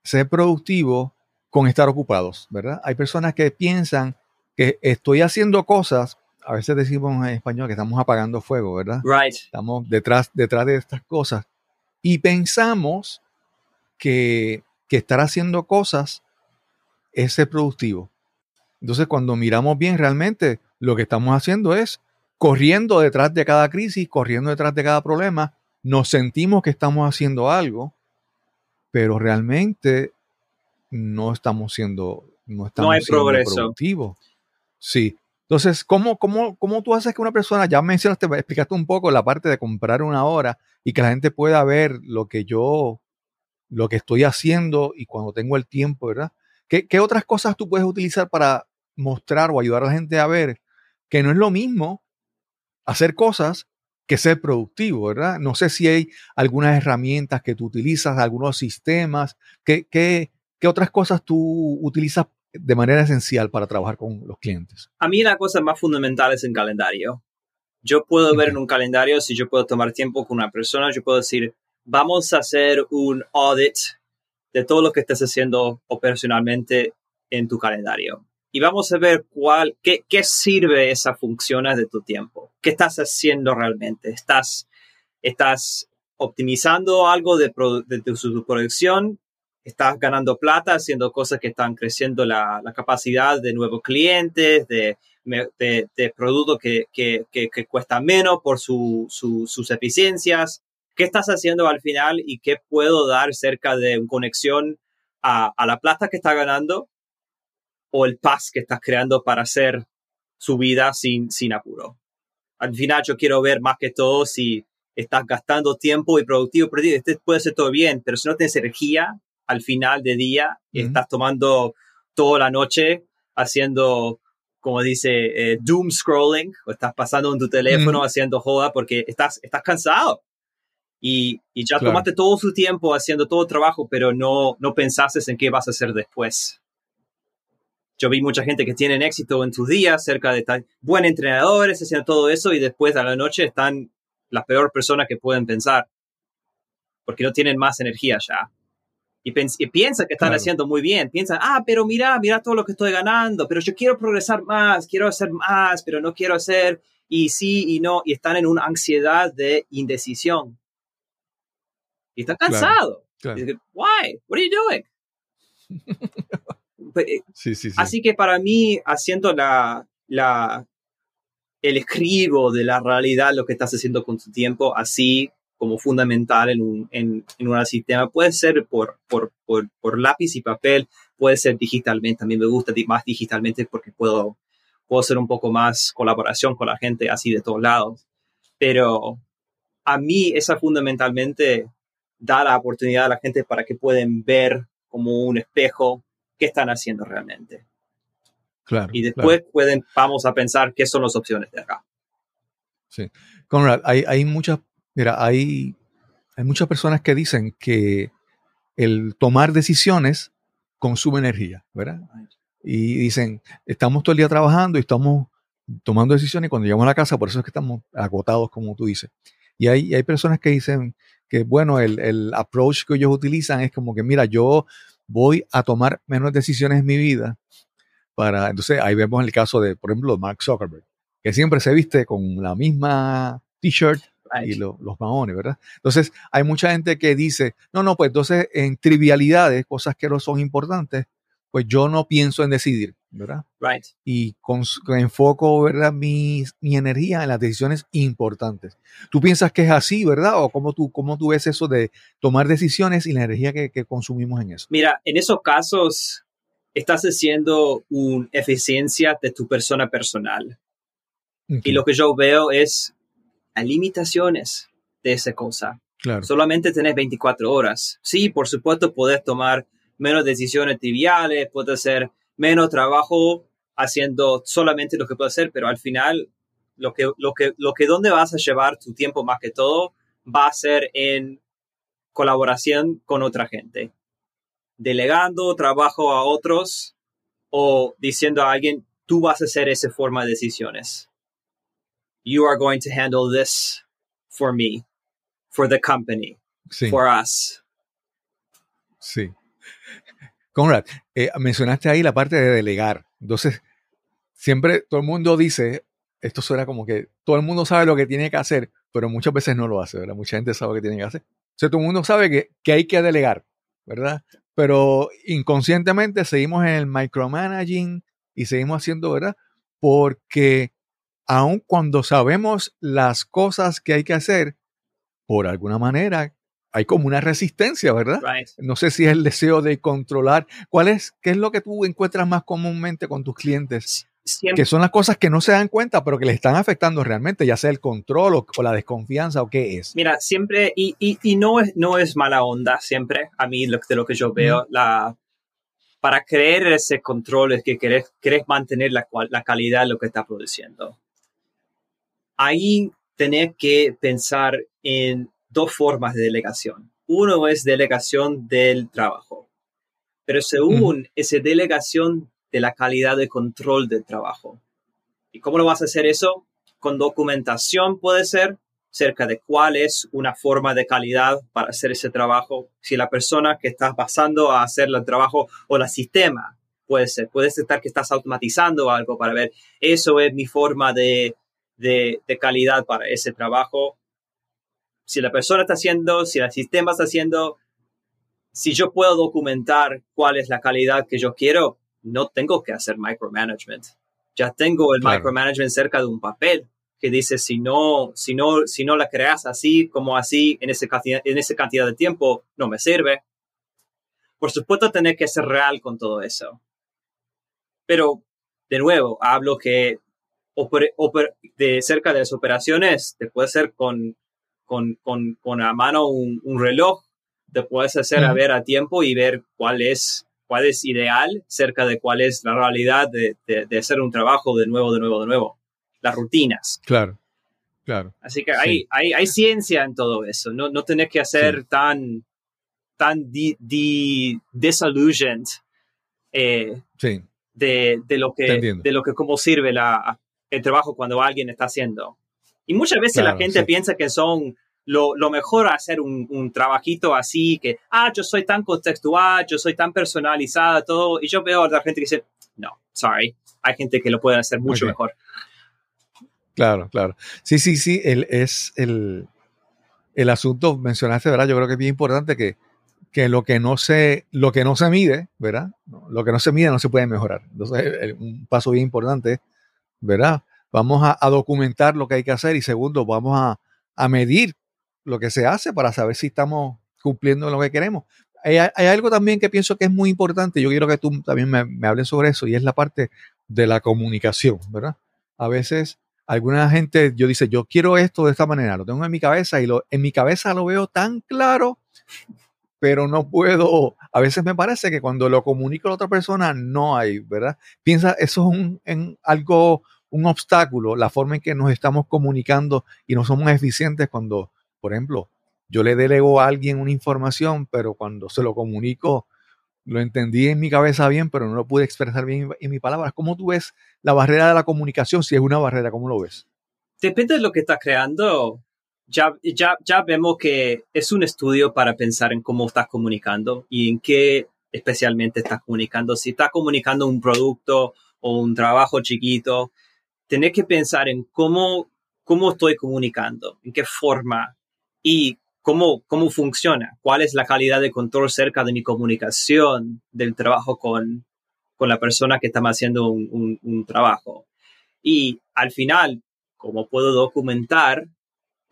ser productivo con estar ocupados, ¿verdad? Hay personas que piensan que estoy haciendo cosas, a veces decimos en español que estamos apagando fuego, ¿verdad? Right. Estamos detrás, detrás de estas cosas y pensamos que, que estar haciendo cosas es ser productivo. Entonces, cuando miramos bien, realmente lo que estamos haciendo es corriendo detrás de cada crisis, corriendo detrás de cada problema, nos sentimos que estamos haciendo algo, pero realmente no estamos siendo, no estamos hay siendo progreso. productivos. Sí. Entonces, ¿cómo, cómo, ¿cómo tú haces que una persona, ya mencionaste, explicaste un poco la parte de comprar una hora y que la gente pueda ver lo que yo, lo que estoy haciendo y cuando tengo el tiempo, ¿verdad? ¿Qué, qué otras cosas tú puedes utilizar para mostrar o ayudar a la gente a ver que no es lo mismo hacer cosas que ser productivo, ¿verdad? No sé si hay algunas herramientas que tú utilizas, algunos sistemas, ¿qué, qué, qué otras cosas tú utilizas de manera esencial para trabajar con los clientes? A mí la cosa más fundamental es el calendario. Yo puedo ver en un calendario si yo puedo tomar tiempo con una persona, yo puedo decir, vamos a hacer un audit de todo lo que estás haciendo operacionalmente en tu calendario. Y vamos a ver cuál, qué, qué sirve esa función de tu tiempo. ¿Qué estás haciendo realmente? ¿Estás, estás optimizando algo de, tu, producción? ¿Estás ganando plata haciendo cosas que están creciendo la, la capacidad de nuevos clientes, de, de, productos que, que, que, cuestan menos por su, su- sus eficiencias? ¿Qué estás haciendo al final y qué puedo dar cerca de una conexión a, a la plata que está ganando o el paz que estás creando para hacer su vida sin, sin apuro? Al final yo quiero ver más que todo si estás gastando tiempo y productivo, productivo. Este puede ser todo bien, pero si no tienes energía al final de día, Ujú. estás tomando toda la noche haciendo, como dice, eh, doom scrolling, o estás pasando en tu teléfono haciendo joda porque estás, estás cansado. Y, y ya Claro. tomaste todo su tiempo haciendo todo el trabajo, pero no, no pensaste en qué vas a hacer después. Yo vi mucha gente que tienen éxito en sus días, cerca de tan buenos entrenadores, haciendo todo eso, y después a la noche están las peores personas que pueden pensar, porque no tienen más energía ya. Y, y piensan que están Claro. haciendo muy bien, piensan, ah, pero mira, mira todo lo que estoy ganando, pero yo quiero progresar más, quiero hacer más, pero no quiero hacer, y sí y no, y están en una ansiedad de indecisión. Y están Claro, cansados. claro. Dicen, Why? What are you doing? But, eh, Sí, sí, sí. Así que para mí, haciendo la, la, el escribo de la realidad, lo que estás haciendo con tu tiempo, así como fundamental en un, en, en un sistema, puede ser por, por, por, por lápiz y papel, puede ser digitalmente. A mí me gusta más digitalmente porque puedo, puedo hacer un poco más colaboración con la gente así de todos lados. Pero a mí esa fundamentalmente da la oportunidad a la gente para que puedan ver como un espejo qué están haciendo realmente. claro, Y claro. después pueden, vamos a pensar qué son las opciones de acá. Conrad, hay, hay muchas, mira, hay, hay muchas personas que dicen que el tomar decisiones consume energía, ¿verdad? Y dicen, estamos todo el día trabajando y estamos tomando decisiones y cuando llegamos a la casa, por eso es que estamos agotados, como tú dices. Y hay, hay personas que dicen que, bueno, el, el approach que ellos utilizan es como que, mira, yo voy a tomar menos decisiones en mi vida para, entonces ahí vemos el caso de, por ejemplo, Mark Zuckerberg, que siempre se viste con la misma t-shirt. Y lo- los maones, ¿verdad? Entonces, hay mucha gente que dice, no, no, pues entonces en trivialidades, cosas que no son importantes, pues yo no pienso en decidir, ¿verdad? Right. Y con, enfoco, ¿verdad? Mi, mi energía en las decisiones importantes. ¿Tú piensas que es así, verdad? ¿O cómo tú, cómo tú ves eso de tomar decisiones y la energía que, que consumimos en eso? Mira, en esos casos estás haciendo una eficiencia de tu persona personal. Y lo que yo veo es hay limitaciones de esa cosa. Claro, Solamente tenés 24 horas. Sí, por supuesto, podés tomar menos decisiones triviales, puedes hacer menos trabajo haciendo solamente lo que puedes hacer, pero al final, lo que, lo que, lo que donde vas a llevar tu tiempo más que todo va a ser en colaboración con otra gente. Delegando trabajo a otros o diciendo a alguien, tú vas a hacer esa forma de decisiones. You are going to handle this for me, for the company sí, for us. sí. Conrad, eh, mencionaste ahí la parte de delegar. Entonces, siempre todo el mundo dice, esto suena como que todo el mundo sabe lo que tiene que hacer, pero muchas veces no lo hace, ¿verdad? Mucha gente sabe lo que tiene que hacer. O sea, todo el mundo sabe que, que hay que delegar, ¿verdad? Pero inconscientemente seguimos en el micromanaging y seguimos haciendo, ¿verdad? Porque aun cuando sabemos las cosas que hay que hacer, por alguna manera hay como una resistencia, ¿verdad? Right. No sé si es el deseo de controlar. ¿Cuál es, qué es lo que tú encuentras más comúnmente con tus clientes? Siempre, Que son las cosas que no se dan cuenta, pero que les están afectando realmente, ya sea el control o, o la desconfianza o qué es. mira, siempre, y, y, y no, es, no es mala onda siempre, a mí lo, de lo que yo veo, la, para creer ese control es que querés, querés mantener la, la calidad de lo que está produciendo. Ahí tenés que pensar en dos formas de delegación. Uno es delegación del trabajo, pero según esa delegación de la calidad de control del trabajo. ¿Y cómo lo vas a hacer eso? Con documentación puede ser, cerca de cuál es una forma de calidad para hacer ese trabajo. Si la persona que estás pasando a hacer el trabajo o el sistema puede ser, puede estar que estás automatizando algo para ver, eso es mi forma de, de, de calidad para ese trabajo. Si la persona está haciendo, si el sistema está haciendo, si yo puedo documentar cuál es la calidad que yo quiero, no tengo que hacer micromanagement. Ya tengo el Claro. micromanagement cerca de un papel que dice si no, si no, si no la creas así como así en esa cantidad, en esa cantidad de tiempo, no me sirve. Por supuesto, tener que ser real con todo eso. Pero, de nuevo, hablo que de cerca de las operaciones, te puede ser con, con, con, con a mano un, un reloj, te puedes hacer a ver a tiempo y ver cuál es, cuál es ideal cerca de cuál es la realidad de, de, de hacer un trabajo de nuevo, de nuevo, de nuevo. Las rutinas. Claro. Claro. Así que hay, Sí. hay, hay ciencia en todo eso. No, no tenés que hacer Sí. tan, tan di, di- disillusioned eh, Sí, de, de lo que, de lo que cómo sirve la, el trabajo cuando alguien está haciendo. Y muchas veces la Claro, gente sí. piensa que son lo, lo mejor hacer un, un trabajito así, que, ah, yo soy tan contextual, yo soy tan personalizada, todo. Y yo veo a la gente que dice, no, sorry, hay gente que lo puede hacer mucho Ok. mejor. claro, claro. Sí, sí, sí, el, es el, el asunto, mencionaste, ¿verdad? Yo creo que es bien importante que, que lo que no se, lo que no se mide, ¿verdad? Lo que no se mide no se puede mejorar. Entonces, el- un paso bien importante, ¿verdad? Vamos a, documentar lo que hay que hacer y segundo, vamos a, a medir lo que se hace para saber si estamos cumpliendo lo que queremos. Hay, hay algo también que pienso que es muy importante, yo quiero que tú también me, me hables sobre eso, y es la parte de la comunicación, ¿verdad? A veces alguna gente, yo dice, yo quiero esto de esta manera, lo tengo en mi cabeza y lo, en mi cabeza lo veo tan claro, pero no puedo, a veces me parece que cuando lo comunico a la otra persona no hay, ¿verdad? Piensa, eso es un, en algo, un obstáculo, la forma en que nos estamos comunicando y no somos eficientes cuando, por ejemplo, yo le delego a alguien una información, pero cuando se lo comunico, lo entendí en mi cabeza bien, pero no lo pude expresar bien en mis palabras. ¿Cómo tú ves la barrera de la comunicación? Si es una barrera, ¿cómo lo ves? Depende de lo que estás creando. Ya, ya, ya vemos que es un estudio para pensar en cómo estás comunicando y en qué especialmente estás comunicando. Si estás comunicando un producto o un trabajo chiquito, tenés que pensar en cómo, cómo estoy comunicando, en qué forma y cómo, cómo funciona, cuál es la calidad de control cerca de mi comunicación del trabajo con, con la persona que está haciendo un, un- trabajo. Y al final, cómo puedo documentar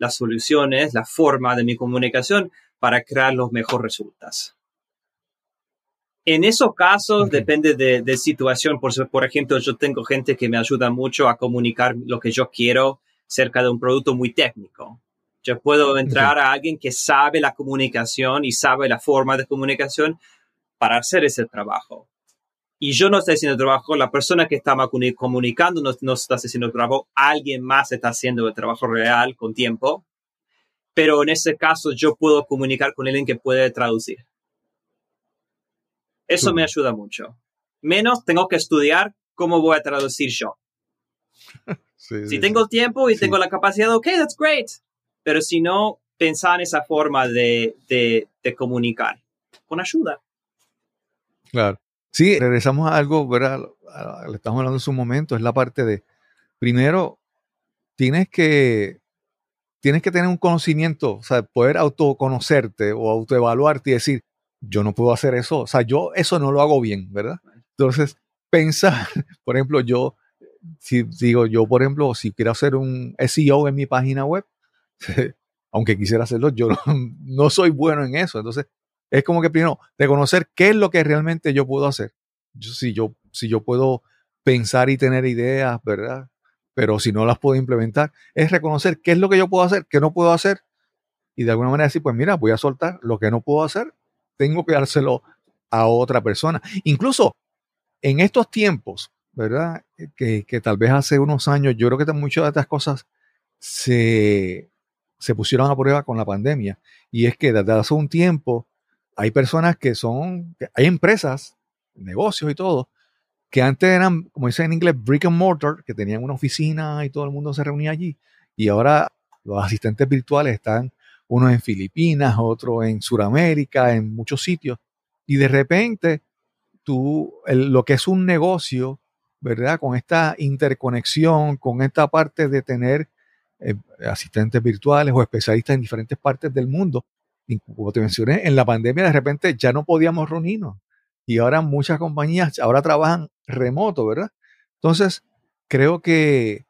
las soluciones, la forma de mi comunicación para crear los mejores resultados. En esos casos depende de, de situación. Por, por ejemplo, yo tengo gente que me ayuda mucho a comunicar lo que yo quiero cerca de un producto muy técnico. Yo puedo entrar a alguien que sabe la comunicación y sabe la forma de comunicación para hacer ese trabajo. Y yo no estoy haciendo el trabajo, la persona que está comunicando no, no está haciendo el trabajo, alguien más está haciendo el trabajo real con tiempo. Pero en ese caso yo puedo comunicar con alguien que puede traducir. Eso Súper. me ayuda mucho. Menos tengo que estudiar cómo voy a traducir yo. Sí, Si tengo el tiempo y Sí. tengo la capacidad, ok, that's great. Pero si no, pensar en esa forma de, de, de comunicar con ayuda. Claro. Sí, regresamos a algo, ¿verdad? Le estamos hablando en su momento, es la parte de, primero, tienes que, tienes que tener un conocimiento, o sea, poder autoconocerte o autoevaluarte y decir, yo no puedo hacer eso, o sea, yo eso no lo hago bien, ¿verdad? Entonces, pensar, por ejemplo, yo, si digo, yo, por ejemplo, si quiero hacer un SEO en mi página web, aunque quisiera hacerlo, yo no, no soy bueno en eso, entonces, es como que primero reconocer qué es lo que realmente yo puedo hacer. Yo, si, yo, si yo puedo pensar y tener ideas, ¿verdad? Pero si no las puedo implementar, es reconocer qué es lo que yo puedo hacer, qué no puedo hacer. Y de alguna manera decir, pues mira, voy a soltar lo que no puedo hacer, tengo que dárselo a otra persona. Incluso en estos tiempos, ¿verdad? Que, que tal vez hace unos años, yo creo que muchas de estas cosas se, se pusieron a prueba con la pandemia. Y es que desde hace un tiempo hay personas que son, hay empresas, negocios y todo, que antes eran, como dicen en inglés, brick and mortar, que tenían una oficina y todo el mundo se reunía allí. Y ahora los asistentes virtuales están unos en Filipinas, otros en Sudamérica, en muchos sitios. Y de repente, tú, lo que es un negocio, ¿verdad? Con esta interconexión, con esta parte de tener eh, asistentes virtuales o especialistas en diferentes partes del mundo, y como te mencioné, en la pandemia de repente ya no podíamos reunirnos y ahora muchas compañías ahora trabajan remoto, ¿verdad? Entonces, creo que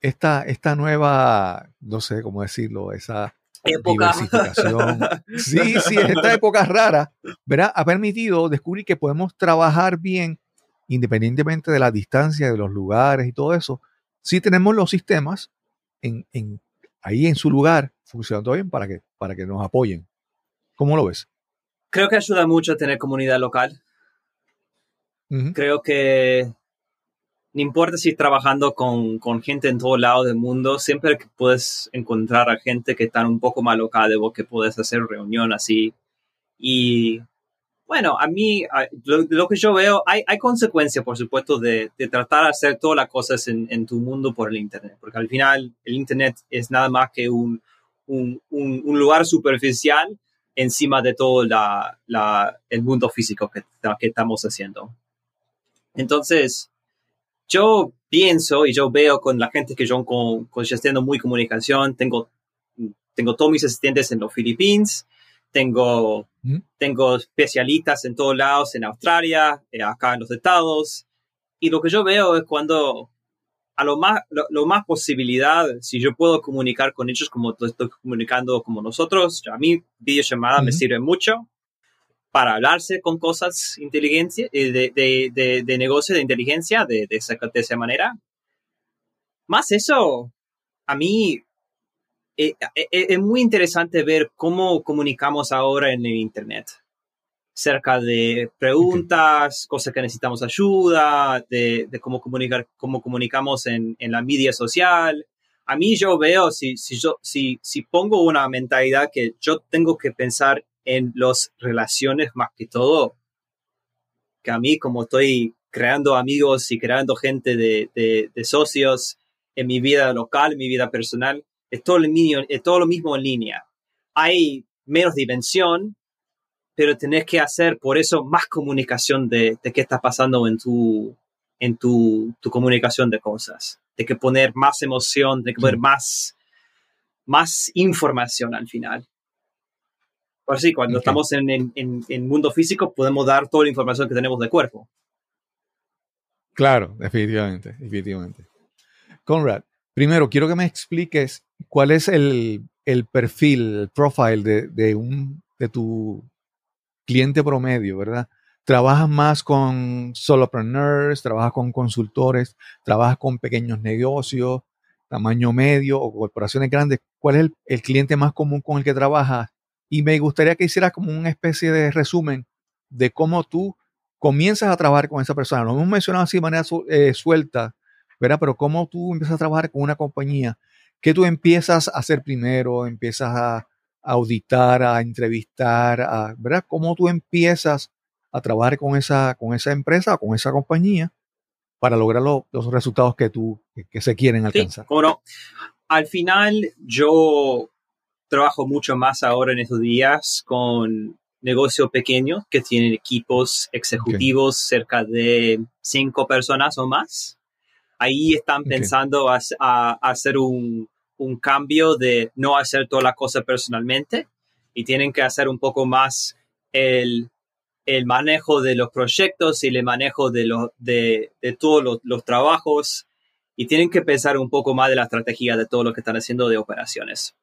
esta, esta nueva, no sé cómo decirlo, esa Época. diversificación, sí, sí, esta época rara, ¿verdad? Ha permitido descubrir que podemos trabajar bien independientemente de la distancia, de los lugares y todo eso. Sí tenemos los sistemas en, en- ahí en su lugar funcionando bien para que, para que nos apoyen. ¿Cómo lo ves? Creo que ayuda mucho a tener comunidad local. Ujú, Creo que no importa si trabajando con, con gente en todo lado del mundo, siempre que puedes encontrar a gente que están un poco más loca de vos, que puedes hacer reunión así. Y bueno, a mí, lo, lo que yo veo, hay, hay consecuencias, por supuesto, de, de tratar de hacer todas las cosas en, en tu mundo por el Internet, porque al final el Internet es nada más que un, un, un, un lugar superficial encima de todo la, la, el mundo físico que, que estamos haciendo. Entonces, yo pienso y yo veo con la gente que yo con, con estoy muy comunicación, tengo, tengo todos mis asistentes en los Filipinas, tengo, ¿Mm? tengo especialistas en todos lados, en Australia, eh, acá en los Estados, y lo que yo veo es cuando a lo más, lo, lo más posibilidad, si yo puedo comunicar con ellos como estoy comunicando como nosotros, a mí videollamada me Ujú. sirve mucho para hablarse con cosas inteligencia, eh, de, de, de, de negocio, de inteligencia, de, de, esa, de esa manera. Más eso, a mí eh, eh, eh, es muy interesante ver cómo comunicamos ahora en el Internet. Cerca de preguntas, cosas que necesitamos ayuda, de, cómo comunicar, cómo comunicamos en, en la media social. A mí yo veo, si, si, yo, si, si pongo una mentalidad que yo tengo que pensar en las relaciones más que todo, que a mí como estoy creando amigos y creando gente de, de, socios en mi vida local, en mi vida personal, es todo, el es todo lo mismo en línea. Hay menos dimensión, pero tenés que hacer por eso más comunicación de, de qué está pasando en tu, en tu, tu comunicación de cosas. De que poner más emoción, de que poner Sí. más, más información al final. Por así, cuando estamos en, en, en, en mundo físico, podemos dar toda la información que tenemos del cuerpo. Claro, definitivamente, definitivamente. Conrad, primero quiero que me expliques cuál es el, el perfil, el profile de, de un, de tu cliente promedio, ¿verdad? ¿Trabajas más con solopreneurs, trabajas con consultores, trabajas con pequeños negocios, tamaño medio o corporaciones grandes? ¿Cuál es el, cliente más común con el que trabajas? Y me gustaría que hicieras como una especie de resumen de cómo tú comienzas a trabajar con esa persona. Lo hemos mencionado así de manera eh, suelta, ¿verdad? Pero cómo tú empiezas a trabajar con una compañía, ¿qué tú empiezas a hacer primero? ¿Empiezas a auditar, a entrevistar, a, ¿verdad? ¿Cómo tú empiezas a trabajar con esa, con esa empresa, con esa compañía, para lograr lo- los resultados que tú, que, que se quieren Sí, alcanzar? cómo no. Al final, yo trabajo mucho más ahora en estos días con negocios pequeños que tienen equipos ejecutivos cerca de cinco personas o más. Ahí están pensando a, a- a hacer un, un cambio de no hacer toda la cosa personalmente y tienen que hacer un poco más el, el manejo de los proyectos y el manejo de, los de, de todos los, los trabajos y tienen que pensar un poco más de la estrategia de todo lo que están haciendo de operaciones.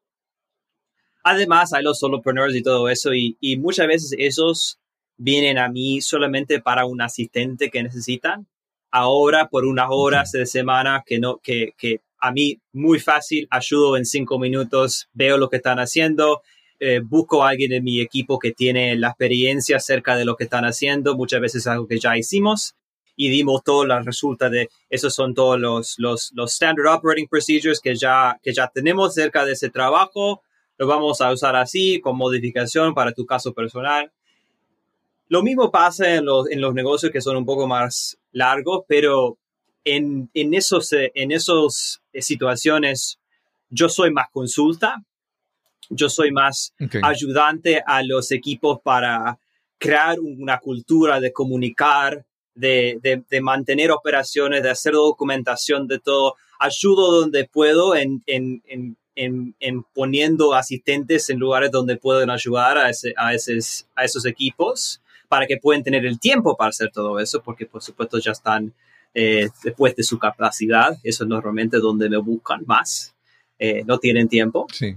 Además, hay los solopreneurs y todo eso, y, y muchas veces esos vienen a mí solamente para un asistente que necesitan. Ahora, por unas horas de semana, que, no, que, que a mí muy fácil, ayudo en cinco minutos, veo lo que están haciendo, eh, busco a alguien en mi equipo que tiene la experiencia acerca de lo que están haciendo, muchas veces es algo que ya hicimos, y dimos todo la resulta de, esos son todos los, los, los standard operating procedures que ya, que ya tenemos cerca de ese trabajo, lo vamos a usar así, con modificación para tu caso personal. Lo mismo pasa en los, en los negocios que son un poco más largos, pero en, en esos, eh, en esos eh, situaciones yo soy más consulta, yo soy más ayudante a los equipos para crear una cultura de comunicar, de, de, de mantener operaciones, de hacer documentación de todo. Ayudo donde puedo en, en, en, en, en poniendo asistentes en lugares donde pueden ayudar a, ese, a, esos, a esos equipos para que puedan tener el tiempo para hacer todo eso, porque por supuesto ya están eh, después de su capacidad. Eso es normalmente donde me buscan más. Eh, no tienen tiempo. Sí.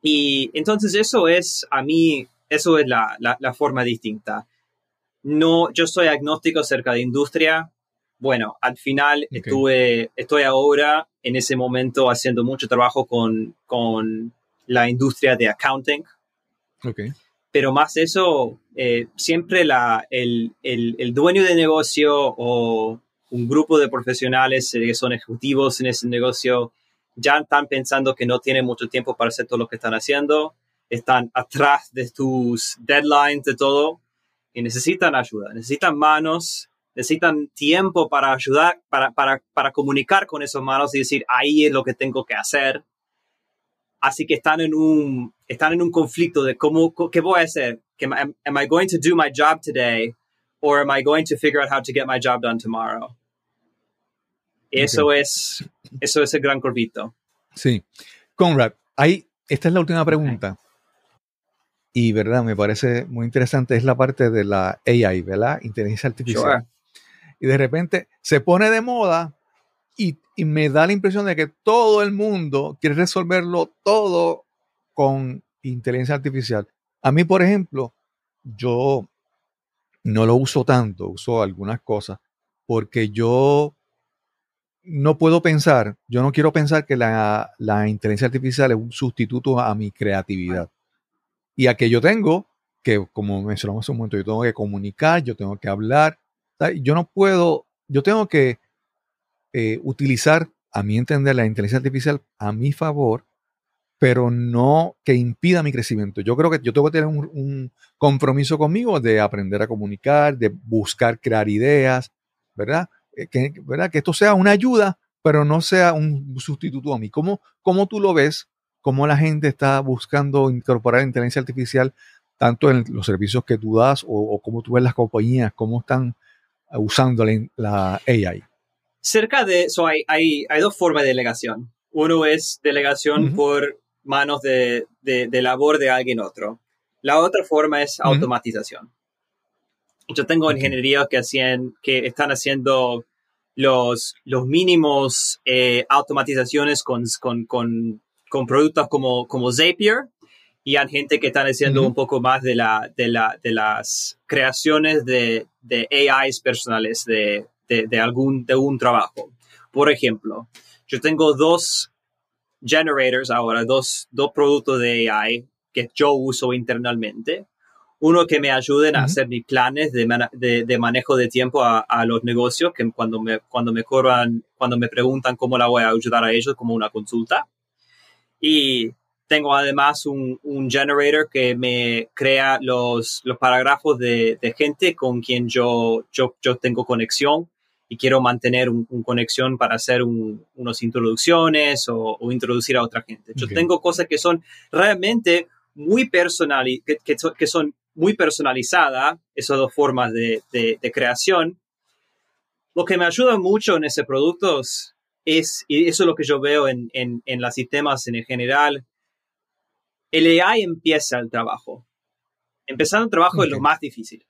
Y entonces eso es, a mí, eso es la, la, la, forma distinta. No, yo soy agnóstico acerca de industria. Bueno, al final okay. estuve, estoy ahora en ese momento haciendo mucho trabajo con, con la industria de accounting. Okay. Pero más eso, eh, siempre la, el, el, el, dueño de negocio o un grupo de profesionales eh, que son ejecutivos en ese negocio ya están pensando que no tienen mucho tiempo para hacer todo lo que están haciendo, están atrás de tus deadlines, de todo, y necesitan ayuda, necesitan manos, necesitan tiempo para ayudar, para, para, para comunicar con esos manos y decir, ahí es lo que tengo que hacer. Así que están en un, están en un conflicto de cómo, qué voy a hacer. Am, am I going to do my job today or am I going to figure out how to get my job done tomorrow? Eso es, eso es el gran corvito. Sí. Conrad, ahí, esta es la última pregunta. Y, ¿verdad? Me parece muy interesante. Es la parte de la AI, ¿verdad? Inteligencia artificial. Y de repente se pone de moda y, y, me da la impresión de que todo el mundo quiere resolverlo todo con inteligencia artificial. A mí, por ejemplo, yo no lo uso tanto, uso algunas cosas, porque yo no puedo pensar, yo no quiero pensar que la, inteligencia artificial es un sustituto a mi creatividad. Y a que yo tengo, que como mencionamos hace un momento, yo tengo que comunicar, yo tengo que hablar, yo no puedo, yo tengo que eh, utilizar, a mi entender, la inteligencia artificial a mi favor, pero no que impida mi crecimiento. Yo creo que yo tengo que tener un, un compromiso conmigo de aprender a comunicar, de buscar crear ideas, ¿verdad? Eh, que, ¿verdad? que esto sea una ayuda, pero no sea un sustituto a mí. ¿Cómo, cómo tú lo ves? ¿Cómo la gente está buscando incorporar inteligencia artificial tanto en los servicios que tú das o, cómo tú ves las compañías, cómo están usando la, AI? Cerca de eso hay, hay, hay, dos formas de delegación. Uno es delegación por manos de, de, labor de alguien otro. La otra forma es automatización. Yo tengo ingeniería que, hacían, que están haciendo los, los mínimos eh, automatizaciones con, con, con, con, productos como, como Zapier. Y hay gente que están haciendo un poco más de, la, de, la, de las creaciones de, de AIs personales de, de, de, algún, de un trabajo. Por ejemplo, yo tengo dos generators ahora, dos, dos productos de AI que yo uso internamente uno que me ayuden a hacer mis planes de, de, manejo de tiempo a, a, los negocios, que cuando me, cuando me cobran, cuando me preguntan cómo la voy a ayudar a ellos, como una consulta. Y tengo además un, un generator que me crea los, los parágrafos de, de, gente con quien yo, yo, yo tengo conexión y quiero mantener una un conexión para hacer unas introducciones o, o, introducir a otra gente. Yo tengo cosas que son realmente muy personales, que, que, que, son muy personalizada, esas dos formas de, creación. Lo que me ayuda mucho en ese producto es, y eso es lo que yo veo en, en, los sistemas en general, el AI empieza el trabajo. Empezando el trabajo es lo más difícil.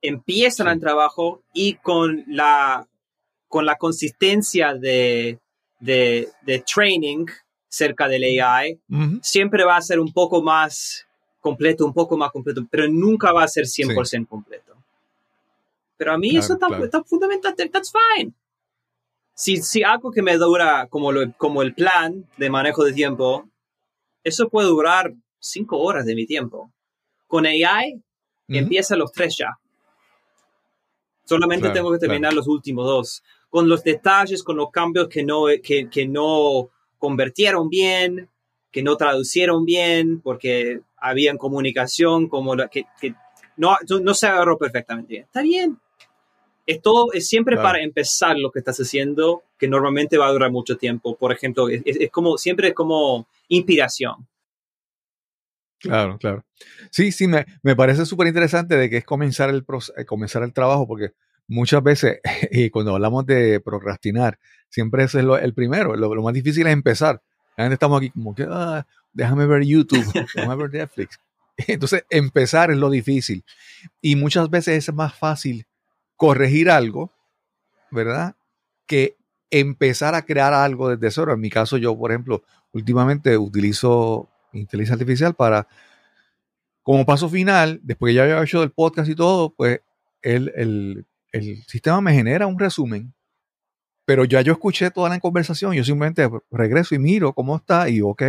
Empiezan el trabajo y con la, con la consistencia de, de, training cerca del AI, siempre va a ser un poco más completo, un poco más completo, pero nunca va a ser 100% completo. Pero a mí eso está, fundamental, that's fine. Si, si algo que me dura como, lo, como el plan de manejo de tiempo, eso puede durar cinco horas de mi tiempo. Con AI empieza los tres ya. Solamente tengo que terminar los últimos dos. Con los detalles, con los cambios que no, que, que no convirtieron bien, que no traducieron bien, porque había en comunicación como la, que, que no, no se agarró perfectamente bien. Está bien. Es todo, es siempre para empezar lo que estás haciendo, que normalmente va a durar mucho tiempo. Por ejemplo, es, es como, siempre es como inspiración. Claro, claro. Sí, sí, me, me parece súper interesante de que es comenzar el, eh, comenzar el trabajo, porque muchas veces, y cuando hablamos de procrastinar, siempre es lo, el primero, lo, lo, más difícil es empezar. La gente estamos aquí como que, ah, déjame ver YouTube, déjame ver Netflix. Entonces, empezar es lo difícil. Y muchas veces es más fácil corregir algo, ¿verdad? Que empezar a crear algo desde cero. En mi caso, yo, por ejemplo, últimamente utilizo inteligencia artificial para, como paso final, después que ya había hecho el podcast y todo, pues el, el, el sistema me genera un resumen pero ya yo escuché toda la conversación, yo simplemente regreso y miro cómo está y ok,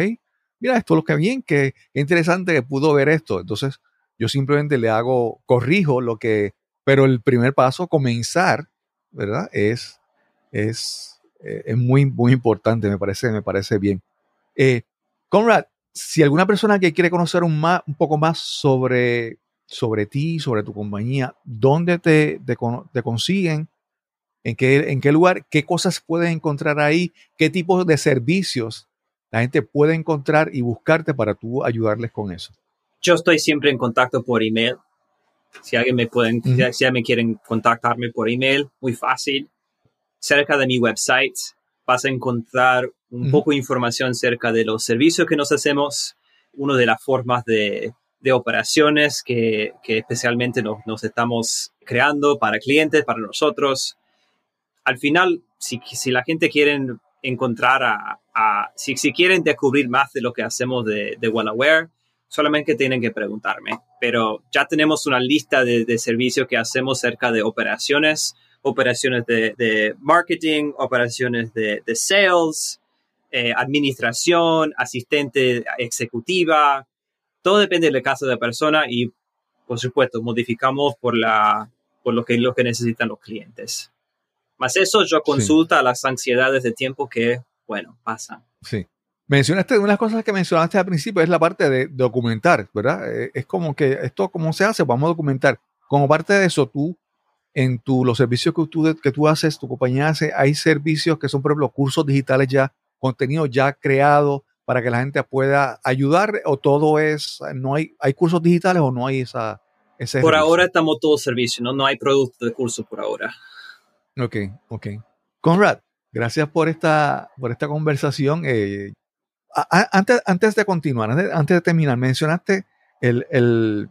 mira, esto es lo que bien, que, interesante que pudo ver esto. Entonces, yo simplemente le hago, corrijo lo que, pero el primer paso, comenzar ¿verdad? Es, es, eh, es muy, muy importante, me parece, me parece bien. Eh, Conrad, si alguna persona que quiere conocer un, más, un poco más sobre, sobre ti, sobre tu compañía, ¿dónde te, te, te consiguen? ¿En qué, ¿En qué lugar? ¿Qué cosas puedes encontrar ahí? ¿Qué tipos de servicios la gente puede encontrar y buscarte para tú ayudarles con eso? Yo estoy siempre en contacto por email. Si alguien me pueden, Ujú. si- si alguien quieren contactarme por email, muy fácil. Cerca de mi website vas a encontrar un poco de información acerca de los servicios que nos hacemos, una de las formas de, de operaciones que, que especialmente nos, nos estamos creando para clientes, para nosotros. Al final, si, si la gente quiere encontrar a, si, quieren descubrir más de lo que hacemos de, de WellAware, solamente tienen que preguntarme. Pero ya tenemos una lista de, servicios que hacemos cerca de operaciones, operaciones de, de marketing, operaciones de, de sales, eh, administración, asistente ejecutiva. Todo depende del caso de la persona y, por supuesto, modificamos por, la, por lo, que, lo que necesitan los clientes. Más eso, yo consulta las ansiedades de tiempo que, bueno, pasan. Sí. Mencionaste, una de las cosas que mencionaste al principio es la parte de documentar, ¿verdad? Eh, Es como que esto, ¿cómo se hace? Vamos a documentar. Como parte de eso, tú, en tu, los servicios que tú, que tú haces, tu compañía hace, hay servicios que son, por ejemplo, cursos digitales ya, contenido ya creado para que la gente pueda ayudar o todo es, no hay, hay cursos digitales o no hay esa, ese Por servicio? ahora estamos todo servicio, ¿no? No hay producto de curso por ahora. Ok, ok. Conrad, gracias por esta, por esta conversación. Eh, a- antes, antes de continuar, antes, antes de terminar, mencionaste el, el,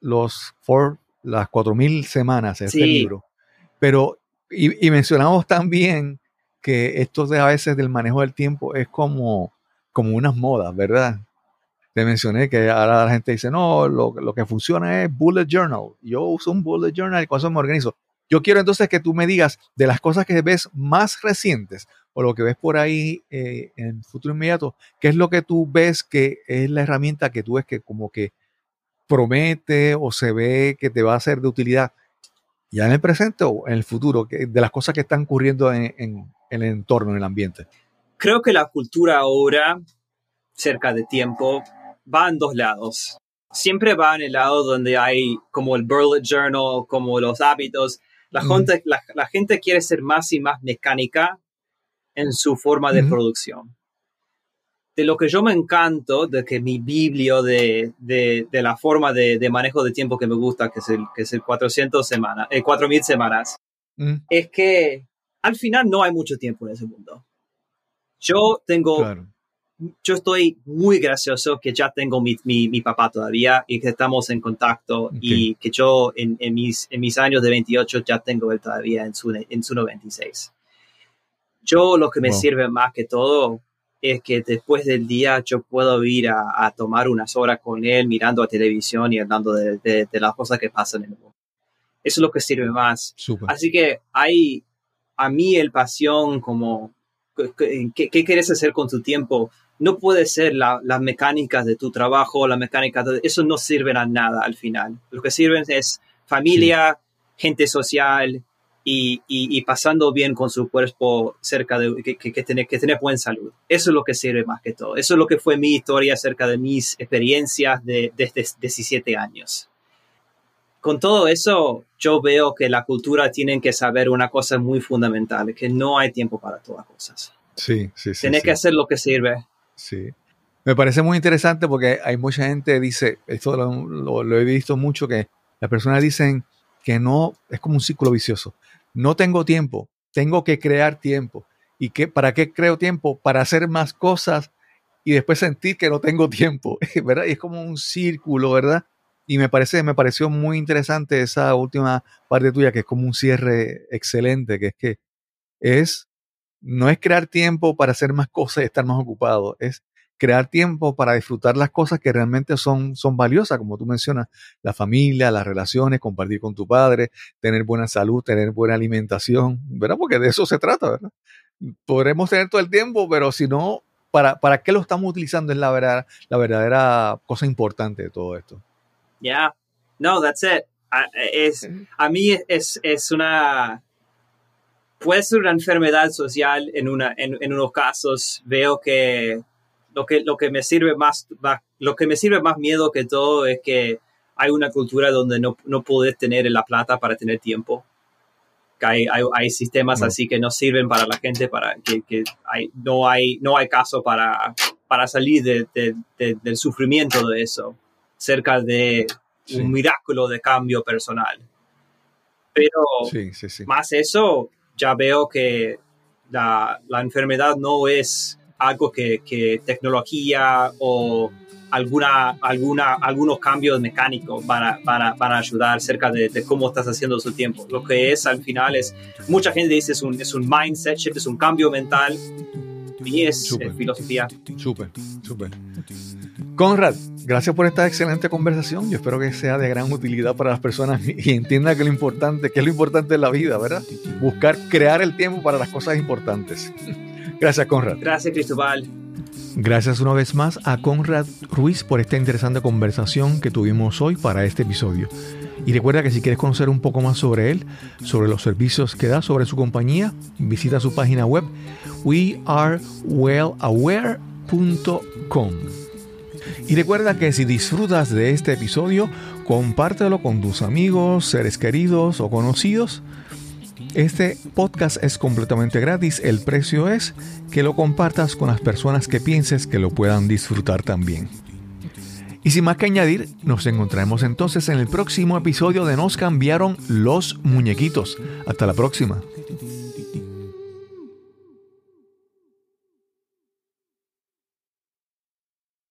los four, las 4.000 semanas de este libro, pero y, y mencionamos también que esto de a veces del manejo del tiempo es como, como unas modas, ¿verdad? Te mencioné que ahora la gente dice, no, lo, lo que funciona es bullet journal. Yo uso un bullet journal y con eso me organizo. Yo quiero entonces que tú me digas de las cosas que ves más recientes o lo que ves por ahí eh, en futuro inmediato, ¿qué es lo que tú ves que es la herramienta que tú ves que como que promete o se ve que te va a ser de utilidad ya en el presente o en el futuro, de las cosas que están ocurriendo en, en- en el entorno, en el ambiente? Creo que la cultura ahora, cerca de tiempo, va en dos lados. Siempre va en el lado donde hay como el bullet journal, como los hábitos. La, gente, la, la gente quiere ser más y más mecánica en su forma de producción. De lo que yo me encanto, de que mi biblio de, de, de la forma de, de manejo de tiempo que me gusta, que es el, que es el 400 semanas, eh, 4000 semanas, es que al final no hay mucho tiempo en ese mundo. Yo tengo, claro. Yo estoy muy gracioso que ya tengo mi, mi, mi papá todavía y que estamos en contacto y que yo en, en, mis, en mis años de 28 ya tengo él todavía en su, en su 96. Yo lo que me Wow. sirve más que todo es que después del día yo puedo ir a, a tomar unas horas con él mirando a televisión y hablando de, de, de las cosas que pasan en el mundo. Eso es lo que sirve más. Súper. Así que hay a mí el pasión como ¿qué, qué- qué quieres hacer con tu tiempo? No puede ser la- las mecánicas de tu trabajo, las mecánicas de eso no sirven a nada al final. Lo que sirven es familia, gente social y, y- y pasando bien con su cuerpo cerca de que, que, que tener, que tener buena salud. Eso es lo que sirve más que todo. Eso es lo que fue mi historia acerca de mis experiencias de, desde 17 años con todo eso, yo veo que la cultura tiene que saber una cosa muy fundamental, que no hay tiempo para todas cosas. Sí, sí, sí. Tienes sí. que hacer lo que sirve. Sí. Me parece muy interesante porque hay mucha gente dice, esto lo he visto mucho, que las personas dicen que no, es como un círculo vicioso. No tengo tiempo, tengo que crear tiempo. ¿Y qué, para qué creo tiempo? Para hacer más cosas y después sentir que no tengo tiempo, ¿verdad? Y es como un círculo, ¿verdad? Y me parece, me pareció muy interesante esa última parte tuya, que es como un cierre excelente, que es que es, no es crear tiempo para hacer más cosas y estar más ocupado, es crear tiempo para disfrutar las cosas que realmente son, son valiosas, como tú mencionas, la familia, las relaciones, compartir con tu padre, tener buena salud, tener buena alimentación, ¿verdad? Porque de eso se trata, ¿verdad? Podremos tener todo el tiempo, pero si no, ¿para, para qué lo estamos utilizando? Es la, verdad, la verdadera cosa importante de todo esto. Yeah. No, that's it. A, es, a mí es, es una... puede ser una enfermedad social en, una, en, en unos casos. Veo que lo que, lo que me sirve más, más- lo que me sirve más miedo que todo es que hay una cultura donde no, no puedes tener la plata para tener tiempo. Que hay, hay, hay sistemas No. así que no sirven para la gente, para que, que hay, no, hay, no hay caso para, para salir de- de- de- del sufrimiento de eso, cerca de Sí. un milagro de cambio personal. Pero Sí, sí, sí. más eso, ya veo que la, la enfermedad no es algo que, que tecnología o alguna, alguna, algunos cambios mecánicos van a, van a- van a ayudar cerca de, de cómo estás haciendo su tiempo. Lo que es al final es, mucha gente dice es un, es un mindset shift, es un cambio mental y es filosofía. Súper, súper. Conrad, gracias por esta excelente conversación. Yo espero que sea de gran utilidad para las personas y entienda que lo importante, que es lo importante en la vida, ¿verdad? Buscar crear el tiempo para las cosas importantes. Gracias, Conrad. Gracias, Cristóbal. Gracias una vez más a Conrad Ruiz por esta interesante conversación que tuvimos hoy para este episodio. Y recuerda que si quieres conocer un poco más sobre él, sobre los servicios que da, sobre su compañía, visita su página web wearewellaware.com. Y recuerda que si disfrutas de este episodio, compártelo con tus amigos, seres queridos o conocidos. Este podcast es completamente gratis. El precio es que lo compartas con las personas que pienses que lo puedan disfrutar también. Y sin más que añadir, nos encontraremos entonces en el próximo episodio de Nos cambiaron los muñequitos. Hasta la próxima.